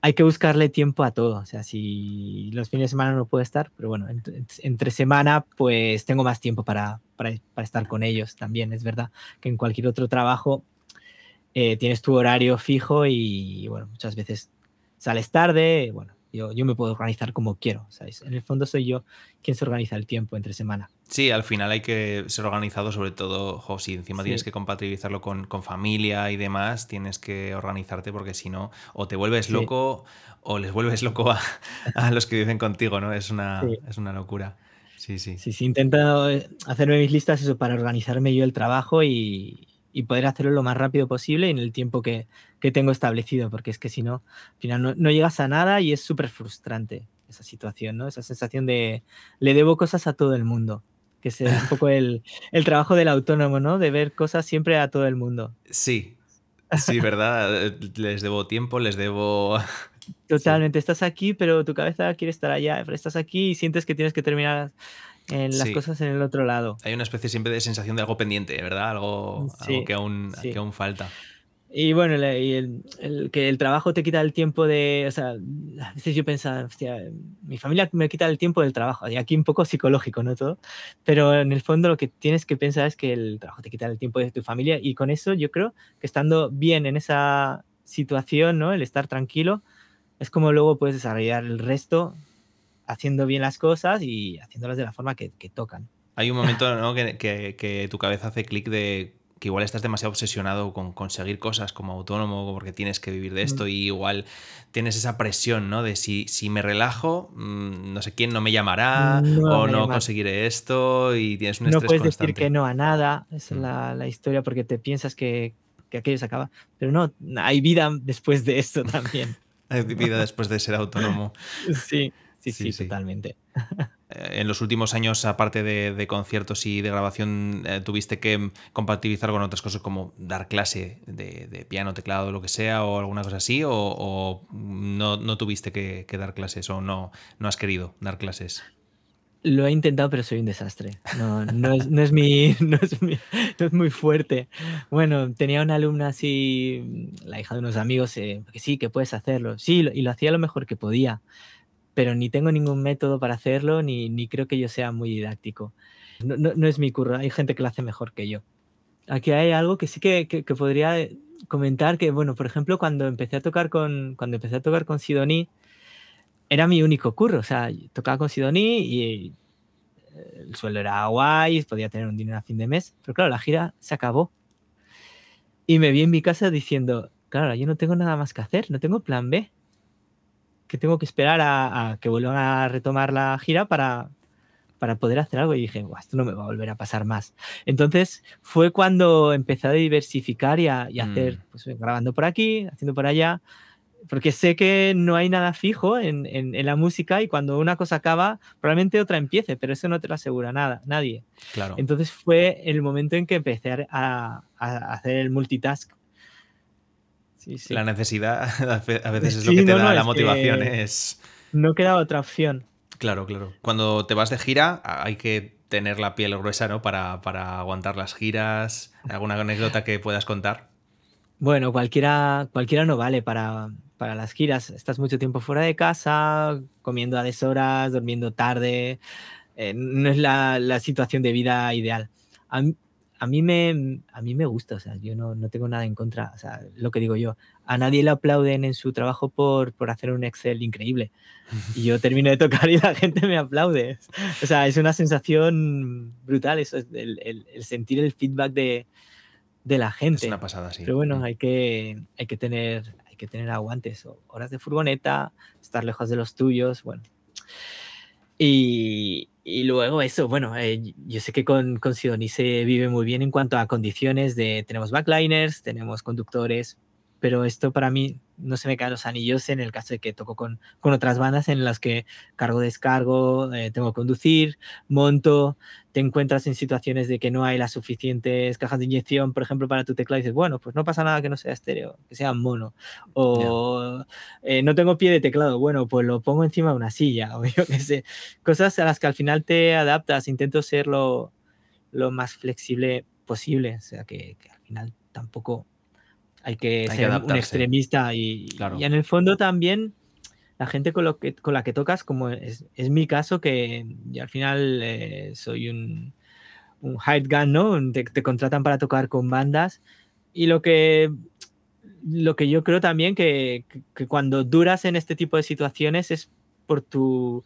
hay que buscarle tiempo a todo. O sea, si los fines de semana no puedo estar, pero bueno, entre, semana pues tengo más tiempo para, para, para estar con ellos también. Es verdad que en cualquier otro trabajo eh, tienes tu horario fijo y, bueno, muchas veces sales tarde, bueno, yo, yo me puedo organizar como quiero, ¿sabes? En el fondo soy yo quien se organiza el tiempo entre semana. Sí, al final hay que ser organizado, sobre todo, jo, si encima tienes que compatibilizarlo con, con, familia y demás, tienes que organizarte porque si no, o te vuelves loco o les vuelves loco a, a, los que viven contigo, ¿no? Es una, es una locura. Sí, sí. Sí, sí, intento eh, hacerme mis listas eso para organizarme yo el trabajo y, y poder hacerlo lo más rápido posible en el tiempo que, que tengo establecido, porque es que si no, al final no, no llegas a nada y es súper frustrante esa situación, ¿no? Esa sensación de le debo cosas a todo el mundo, que es un poco el, el trabajo del autónomo, ¿no? De ver cosas siempre a todo el mundo. Sí, sí, ¿verdad? les debo tiempo, les debo... Totalmente, estás aquí, pero tu cabeza quiere estar allá, estás aquí y sientes que tienes que terminar en las cosas en el otro lado. Hay una especie siempre de sensación de algo pendiente, ¿verdad? Algo, que, aún, que aún falta. Y bueno, y el, que el trabajo te quita el tiempo de, o sea, a veces yo pensaba, hostia, mi familia me quita el tiempo del trabajo, y aquí un poco psicológico, ¿no? Todo, pero en el fondo lo que tienes que pensar es que el trabajo te quita el tiempo de tu familia y con eso yo creo que estando bien en esa situación, ¿no? El estar tranquilo, es como luego puedes desarrollar el resto haciendo bien las cosas y haciéndolas de la forma que, tocan. Hay un momento ¿no? que, que, tu cabeza hace clic de que igual estás demasiado obsesionado con conseguir cosas como autónomo porque tienes que vivir de esto y igual tienes esa presión, ¿no? De si, si me relajo, mm, no sé quién no me llamará o no conseguiré esto y tienes un No puedes decir que no a nada, es mm. la, la, historia porque te piensas que, que aquello se acaba, pero no, hay vida después de esto también. vida después de ser autónomo. Sí, sí, sí, totalmente. Eh, en los últimos años, aparte de, conciertos y de grabación, eh, tuviste que compatibilizar con otras cosas como dar clase de, piano, teclado, lo que sea, o alguna cosa así, o, no, tuviste que, dar clases o no, no has querido dar clases. Lo he intentado, pero soy un desastre. No, no, es, no, es, mi, no, es, muy fuerte. Bueno, tenía una alumna así, la hija de unos amigos, eh, que sí, que puedes hacerlo. Sí, y lo hacía lo mejor que podía pero ni tengo ningún método para hacerlo, ni, ni creo que yo sea muy didáctico. No, no, es mi curro, hay gente que lo hace mejor que yo. Aquí hay algo que sí que, que, podría comentar, que bueno, por ejemplo, cuando empecé a tocar con, cuando empecé a tocar con Sidoní, era mi único curro, o sea, tocaba con Sidoní y eh, el sueldo era guay, podía tener un dinero a fin de mes, pero claro, la gira se acabó. Y me vi en mi casa diciendo, claro, yo no tengo nada más que hacer, no tengo plan B que tengo que esperar a, que vuelvan a retomar la gira para, para poder hacer algo. Y dije, esto no me va a volver a pasar más. Entonces fue cuando empecé a diversificar y a, hacer, mm. pues grabando por aquí, haciendo por allá, porque sé que no hay nada fijo en, en, la música y cuando una cosa acaba, probablemente otra empiece, pero eso no te lo asegura nada, nadie. Claro. Entonces fue el momento en que empecé a, a hacer el multitask la necesidad a veces es lo que te da la motivación. Es... No queda otra opción. Claro, claro. Cuando te vas de gira hay que tener la piel gruesa, ¿no? Para, para aguantar las giras. ¿Alguna anécdota que puedas contar? Bueno, cualquiera, cualquiera no vale para, para las giras. Estás mucho tiempo fuera de casa, comiendo a deshoras, durmiendo tarde. Eh, no es la, la, situación de vida ideal. A a mí me, a mí me gusta, o sea, yo no, no, tengo nada en contra, o sea, lo que digo yo, a nadie le aplauden en su trabajo por, por hacer un Excel increíble. Y yo termino de tocar y la gente me aplaude. O sea, es una sensación brutal, eso, el, el, el sentir el feedback de, de, la gente. Es una pasada, sí. Pero bueno, hay que, hay que, tener, hay que tener aguantes, horas de furgoneta, estar lejos de los tuyos, bueno. Y, luego eso, bueno, eh, yo sé que con, con Sidoní se vive muy bien en cuanto a condiciones de, tenemos backliners, tenemos conductores, pero esto para mí no se me caen los anillos en el caso de que toco con, con otras bandas en las que cargo, descargo, eh, tengo que conducir, monto, te encuentras en situaciones de que no hay las suficientes cajas de inyección, por ejemplo, para tu teclado y dices, bueno, pues no pasa nada que no sea estéreo, que sea mono. O eh, no tengo pie de teclado, bueno, pues lo pongo encima de una silla, o yo qué sé. Cosas a las que al final te adaptas, intento ser lo, más flexible posible, o sea que al final tampoco hay que ser un extremista y, y, en el fondo también la gente con, lo que, con la que tocas, como es, es mi caso, que yo al final eh, soy un, un hide gun, ¿no? Te, te, contratan para tocar con bandas y lo que, lo que yo creo también que, que, cuando duras en este tipo de situaciones es por tu,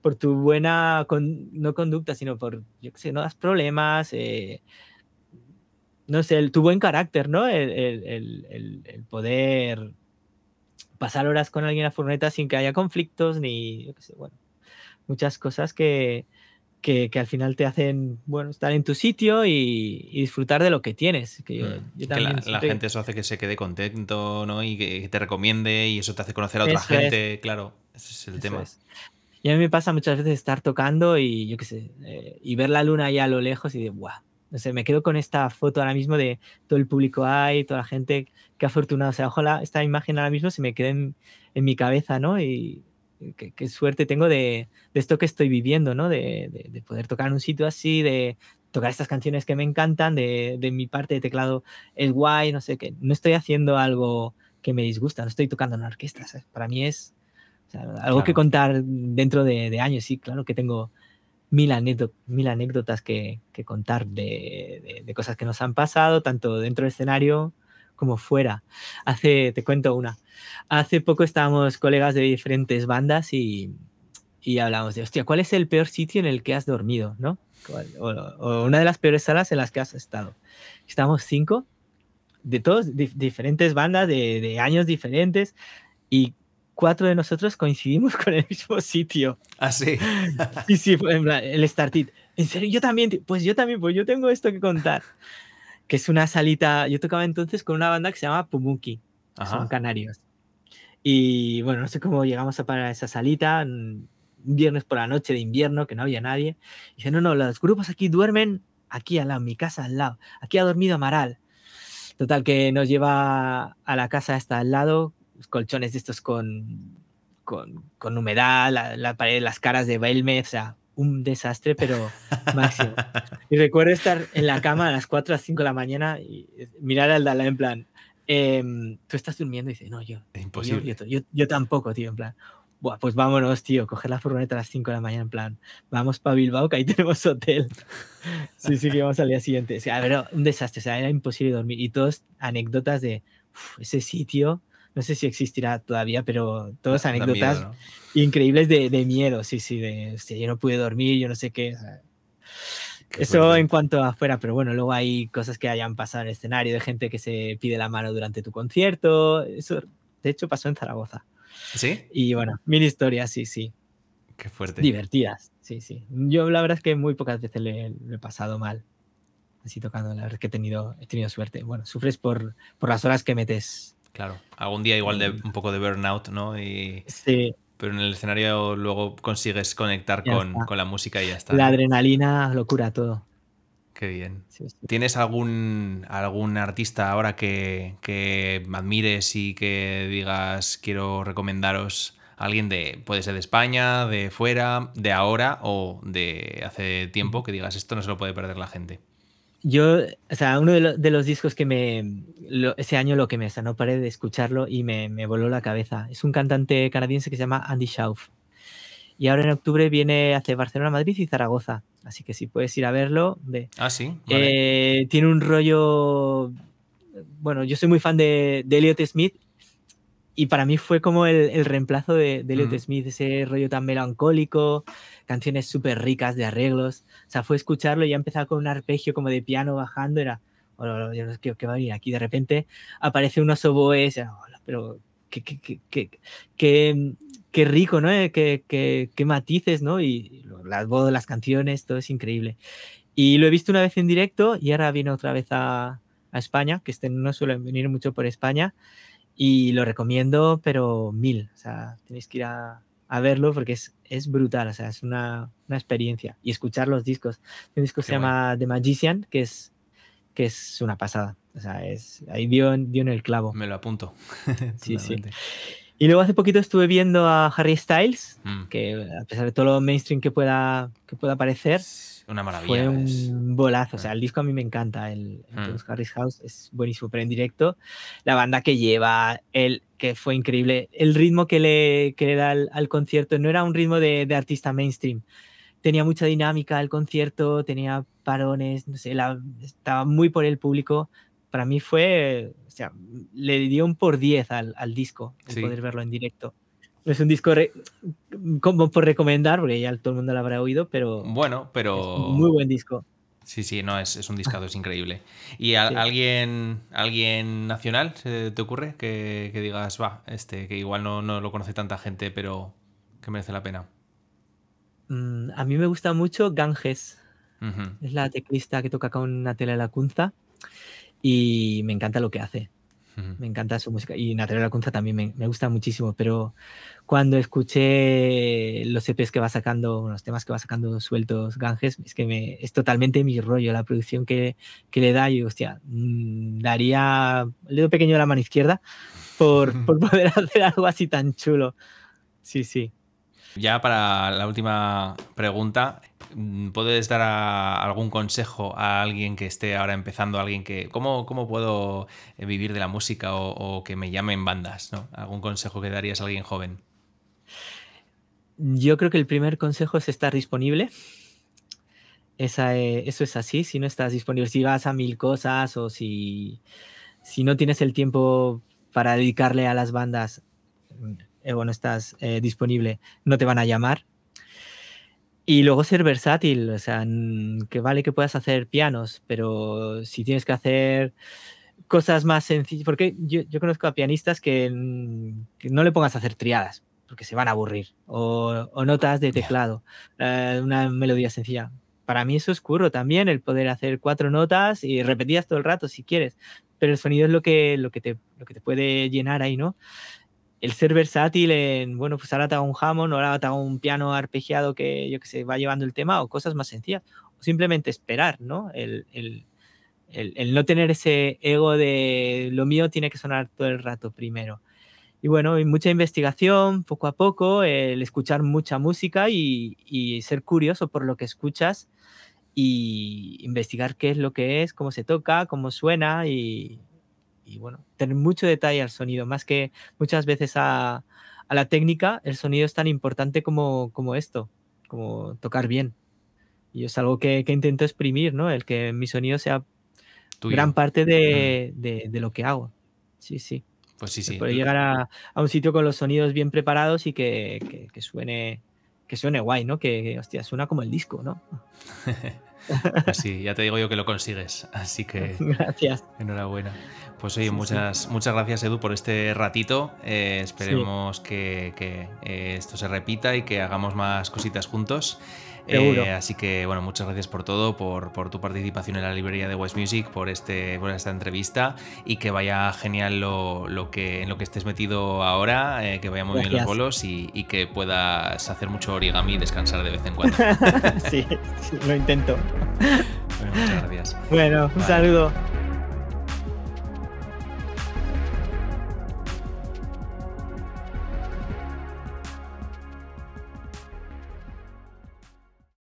por tu buena, con, no conducta, sino por, yo qué sé, no das problemas. Eh, no sé, el, tu buen carácter, ¿no? El, el, el, poder pasar horas con alguien a furgoneta sin que haya conflictos ni, yo qué sé, bueno, muchas cosas que, que, que, al final te hacen, bueno, estar en tu sitio y, y disfrutar de lo que tienes. Que, yo, mm. yo también la, la, gente eso hace que se quede contento, ¿no? Y que te recomiende y eso te hace conocer a otra eso gente, es. claro, ese es el eso tema. Es. Y a mí me pasa muchas veces estar tocando y, yo qué sé, eh, y ver la luna ahí a lo lejos y de, ¡guau! No sé, me quedo con esta foto ahora mismo de todo el público ahí, toda la gente, qué afortunado. O sea, ojalá esta imagen ahora mismo se me quede en, en mi cabeza, ¿no? Y qué, qué suerte tengo de, de, esto que estoy viviendo, ¿no? De, de, de, poder tocar en un sitio así, de tocar estas canciones que me encantan, de, mi parte de teclado es guay, no sé, que no estoy haciendo algo que me disgusta, no estoy tocando en una orquesta, ¿sabes? Para mí es o sea, algo claro. que contar dentro de, de años, sí, claro que tengo mil, anécdotas, que, contar de, cosas que nos han pasado, tanto dentro del escenario como fuera. Hace, te cuento una. Hace poco estábamos colegas de diferentes bandas y, y hablamos de, hostia, ¿cuál es el peor sitio en el que has dormido? ¿no? O, una de las peores salas en las que has estado. Estamos cinco, de todos, diferentes bandas, de, de años diferentes, y cuatro de nosotros coincidimos con el mismo sitio. Ah, sí. sí, sí, el Startit. En serio, yo también, pues yo también, pues yo tengo esto que contar. Que es una salita, yo tocaba entonces con una banda que se llama Pumuki, Ajá. son canarios. Y bueno, no sé cómo llegamos a parar esa salita, un viernes por la noche de invierno, que no había nadie. Y dice, no, no, los grupos aquí duermen aquí al lado, mi casa al lado. Aquí ha dormido Amaral. Total, que nos lleva a la casa hasta al lado, colchones de estos con, con, con humedad, la, la, pared, las caras de Belmez, o sea, un desastre, pero máximo. Y recuerdo estar en la cama a las 4 a 5 de la mañana y mirar al Dalai en plan, ehm, tú estás durmiendo y dice, no, yo. Imposible. Yo, yo, yo, tampoco, tío, en plan. Buah, pues vámonos, tío, coger la furgoneta a las 5 de la mañana, en plan, vamos para Bilbao, que ahí tenemos hotel. sí, sí, que vamos al día siguiente. O sea, pero un desastre, o sea, era imposible dormir. Y todas anécdotas de ese sitio, no sé si existirá todavía, pero todas anécdotas miedo, ¿no? increíbles de, de, miedo, sí, sí, de, hostia, yo no pude dormir, yo no sé qué. O sea, Qué eso fuerte. en cuanto a afuera, pero bueno, luego hay cosas que hayan pasado en el escenario, de gente que se pide la mano durante tu concierto, eso de hecho pasó en Zaragoza. ¿Sí? Y bueno, mil historias, sí, sí. Qué fuerte. Divertidas, sí, sí. Yo la verdad es que muy pocas veces le, le he pasado mal. Así tocando, la verdad es que he tenido, he tenido suerte. Bueno, sufres por, por las horas que metes. Claro. Algún día igual de un poco de burnout, ¿no? Y, Sí, pero en el escenario luego consigues conectar con, con la música y ya está. la adrenalina lo cura todo. Qué bien. Sí, sí. ¿Tienes algún, algún artista ahora que, que admires y que digas quiero recomendaros a alguien de, puede ser de España, de fuera, de ahora o de hace tiempo, que digas esto no se lo puede perder la gente? Yo, o sea, uno de, lo- de los discos que me. lo- ese año lo que me. O sea, no paré de escucharlo y me, me voló la cabeza. Es un cantante canadiense que se llama Andy Schauf. Y ahora en octubre viene hacia Barcelona, Madrid y Zaragoza. Así que si puedes ir a verlo, ve. Ah, sí. Vale. Eh, tiene un rollo. Bueno, yo soy muy fan de, de Elliot Smith. Y para mí fue como el, el reemplazo de, de Elliot. Smith, ese rollo tan melancólico, canciones súper ricas de arreglos. O sea, fue escucharlo y ya empezaba con un arpegio como de piano bajando. Era, "Hola, hola, yo no sé qué, va a venir aquí. De repente aparece unos oboes. "Hola, pero qué, qué, qué, qué, rico, ¿no? Eh, Qué, qué- qué matices, ¿no? Y las voces, las canciones, todo es increíble. Y lo he visto una vez en directo y ahora viene otra vez a, a España, que este no suelen venir mucho por España. Y lo recomiendo, pero mil. O sea, tenéis que ir a, a verlo porque es, es brutal. O sea, es una, una experiencia. Y escuchar los discos. Un disco Qué se llama The Magician, que es, que es una pasada. O sea, es, ahí dio, dio en el clavo. Me lo apunto. Sí, sí. Y luego hace poquito estuve viendo a Harry Styles, Mm. que a pesar de todo lo mainstream que pueda, que pueda parecer, Una maravilla. fue es- un bolazo. O Ah. sea, el disco a mí me encanta. El, el Mm. Todos Harry's House es buenísimo, pero en directo, la banda que lleva, el que fue increíble. El ritmo que le, que le da al, al concierto no era un ritmo de, de artista mainstream. Tenía mucha dinámica el concierto, tenía parones, no sé, la- estaba muy por el público. Para mí fue, o sea, le dio un por 10 al, al disco, el Sí. poder verlo en directo. Es un disco como por recomendar, porque ya todo el mundo lo habrá oído, pero Bueno, pero. muy buen disco. Sí, sí, no, es, es un discazo, es increíble. ¿Y a- Sí. alguien, alguien nacional se te ocurre que, que digas, va, este, que igual no, no lo conoce tanta gente, pero que merece la pena? Mm, a mí me gusta mucho Ganges. Es la teclista que toca con Natalia Lacunza y me encanta lo que hace. Me encanta su música. Y Natalia Lacunza también me, me gusta muchísimo. Pero cuando escuché los EPs que va sacando, los temas que va sacando sueltos Ganges, es que me, es totalmente mi rollo. La producción que, que le da, yo, hostia, mm, daría el dedo pequeño de la mano izquierda por, por poder hacer algo así tan chulo. Sí, sí. Ya para la última pregunta, mm, ¿puedes dar algún consejo a alguien que esté ahora empezando, a alguien que, ¿cómo, cómo puedo eh, vivir de la música o, o que me llamen bandas? ¿no? ¿Algún consejo que darías a alguien joven? Yo creo que el primer consejo es estar disponible. Esa, eh, eso es así, si no estás disponible, si vas a mil cosas o si, si no tienes el tiempo para dedicarle a las bandas eh, o no estás eh, disponible, no te van a llamar. Y luego ser versátil, o sea, que vale que puedas hacer pianos, pero si tienes que hacer cosas más sencillas, porque yo, yo conozco a pianistas que, que no le pongas a hacer triadas, porque se van a aburrir, o, o notas de teclado, eh, una melodía sencilla. Para mí eso es curro también, el poder hacer cuatro notas y repetidas todo el rato si quieres, pero el sonido es lo que, lo que, te, lo que te puede llenar ahí, ¿no? El ser versátil en, bueno, pues ahora te hago un jamón, ahora te hago un piano arpegiado que yo que sé, va llevando el tema o cosas más sencillas. O simplemente esperar, ¿no? El, el, el, no tener ese ego de lo mío tiene que sonar todo el rato primero. Y bueno, hay mucha investigación, poco a poco, el escuchar mucha música y, y, ser curioso por lo que escuchas y investigar qué es lo que es, cómo se toca, cómo suena y, y bueno, tener mucho detalle al sonido, más que muchas veces a, a la técnica, el sonido es tan importante como, como esto, como tocar bien. Y es algo que, que intento exprimir, ¿no? El que mi sonido sea gran parte de, de, de, lo que hago. Sí, sí. Pues sí, sí. Poder llegar a, a, un sitio con los sonidos bien preparados y que, que, que suene que suene guay, ¿no? Que, hostia, suena como el disco, ¿no? pues sí, ya te digo yo que lo consigues. Así que. Gracias. Enhorabuena. Pues oye, sí, muchas, sí. muchas gracias Edu por este ratito. Eh, esperemos sí. que, que eh, esto se repita y que hagamos más cositas juntos. Eh, así que, bueno, muchas gracias por todo, por, por, tu participación en la librería de West Music, por, este, por esta entrevista y que vaya genial lo, lo que, en lo que estés metido ahora, eh, que vaya muy gracias. bien los bolos y, y, que puedas hacer mucho origami y descansar de vez en cuando. sí, sí, lo intento. Bueno, muchas gracias. Bueno, un vale. saludo.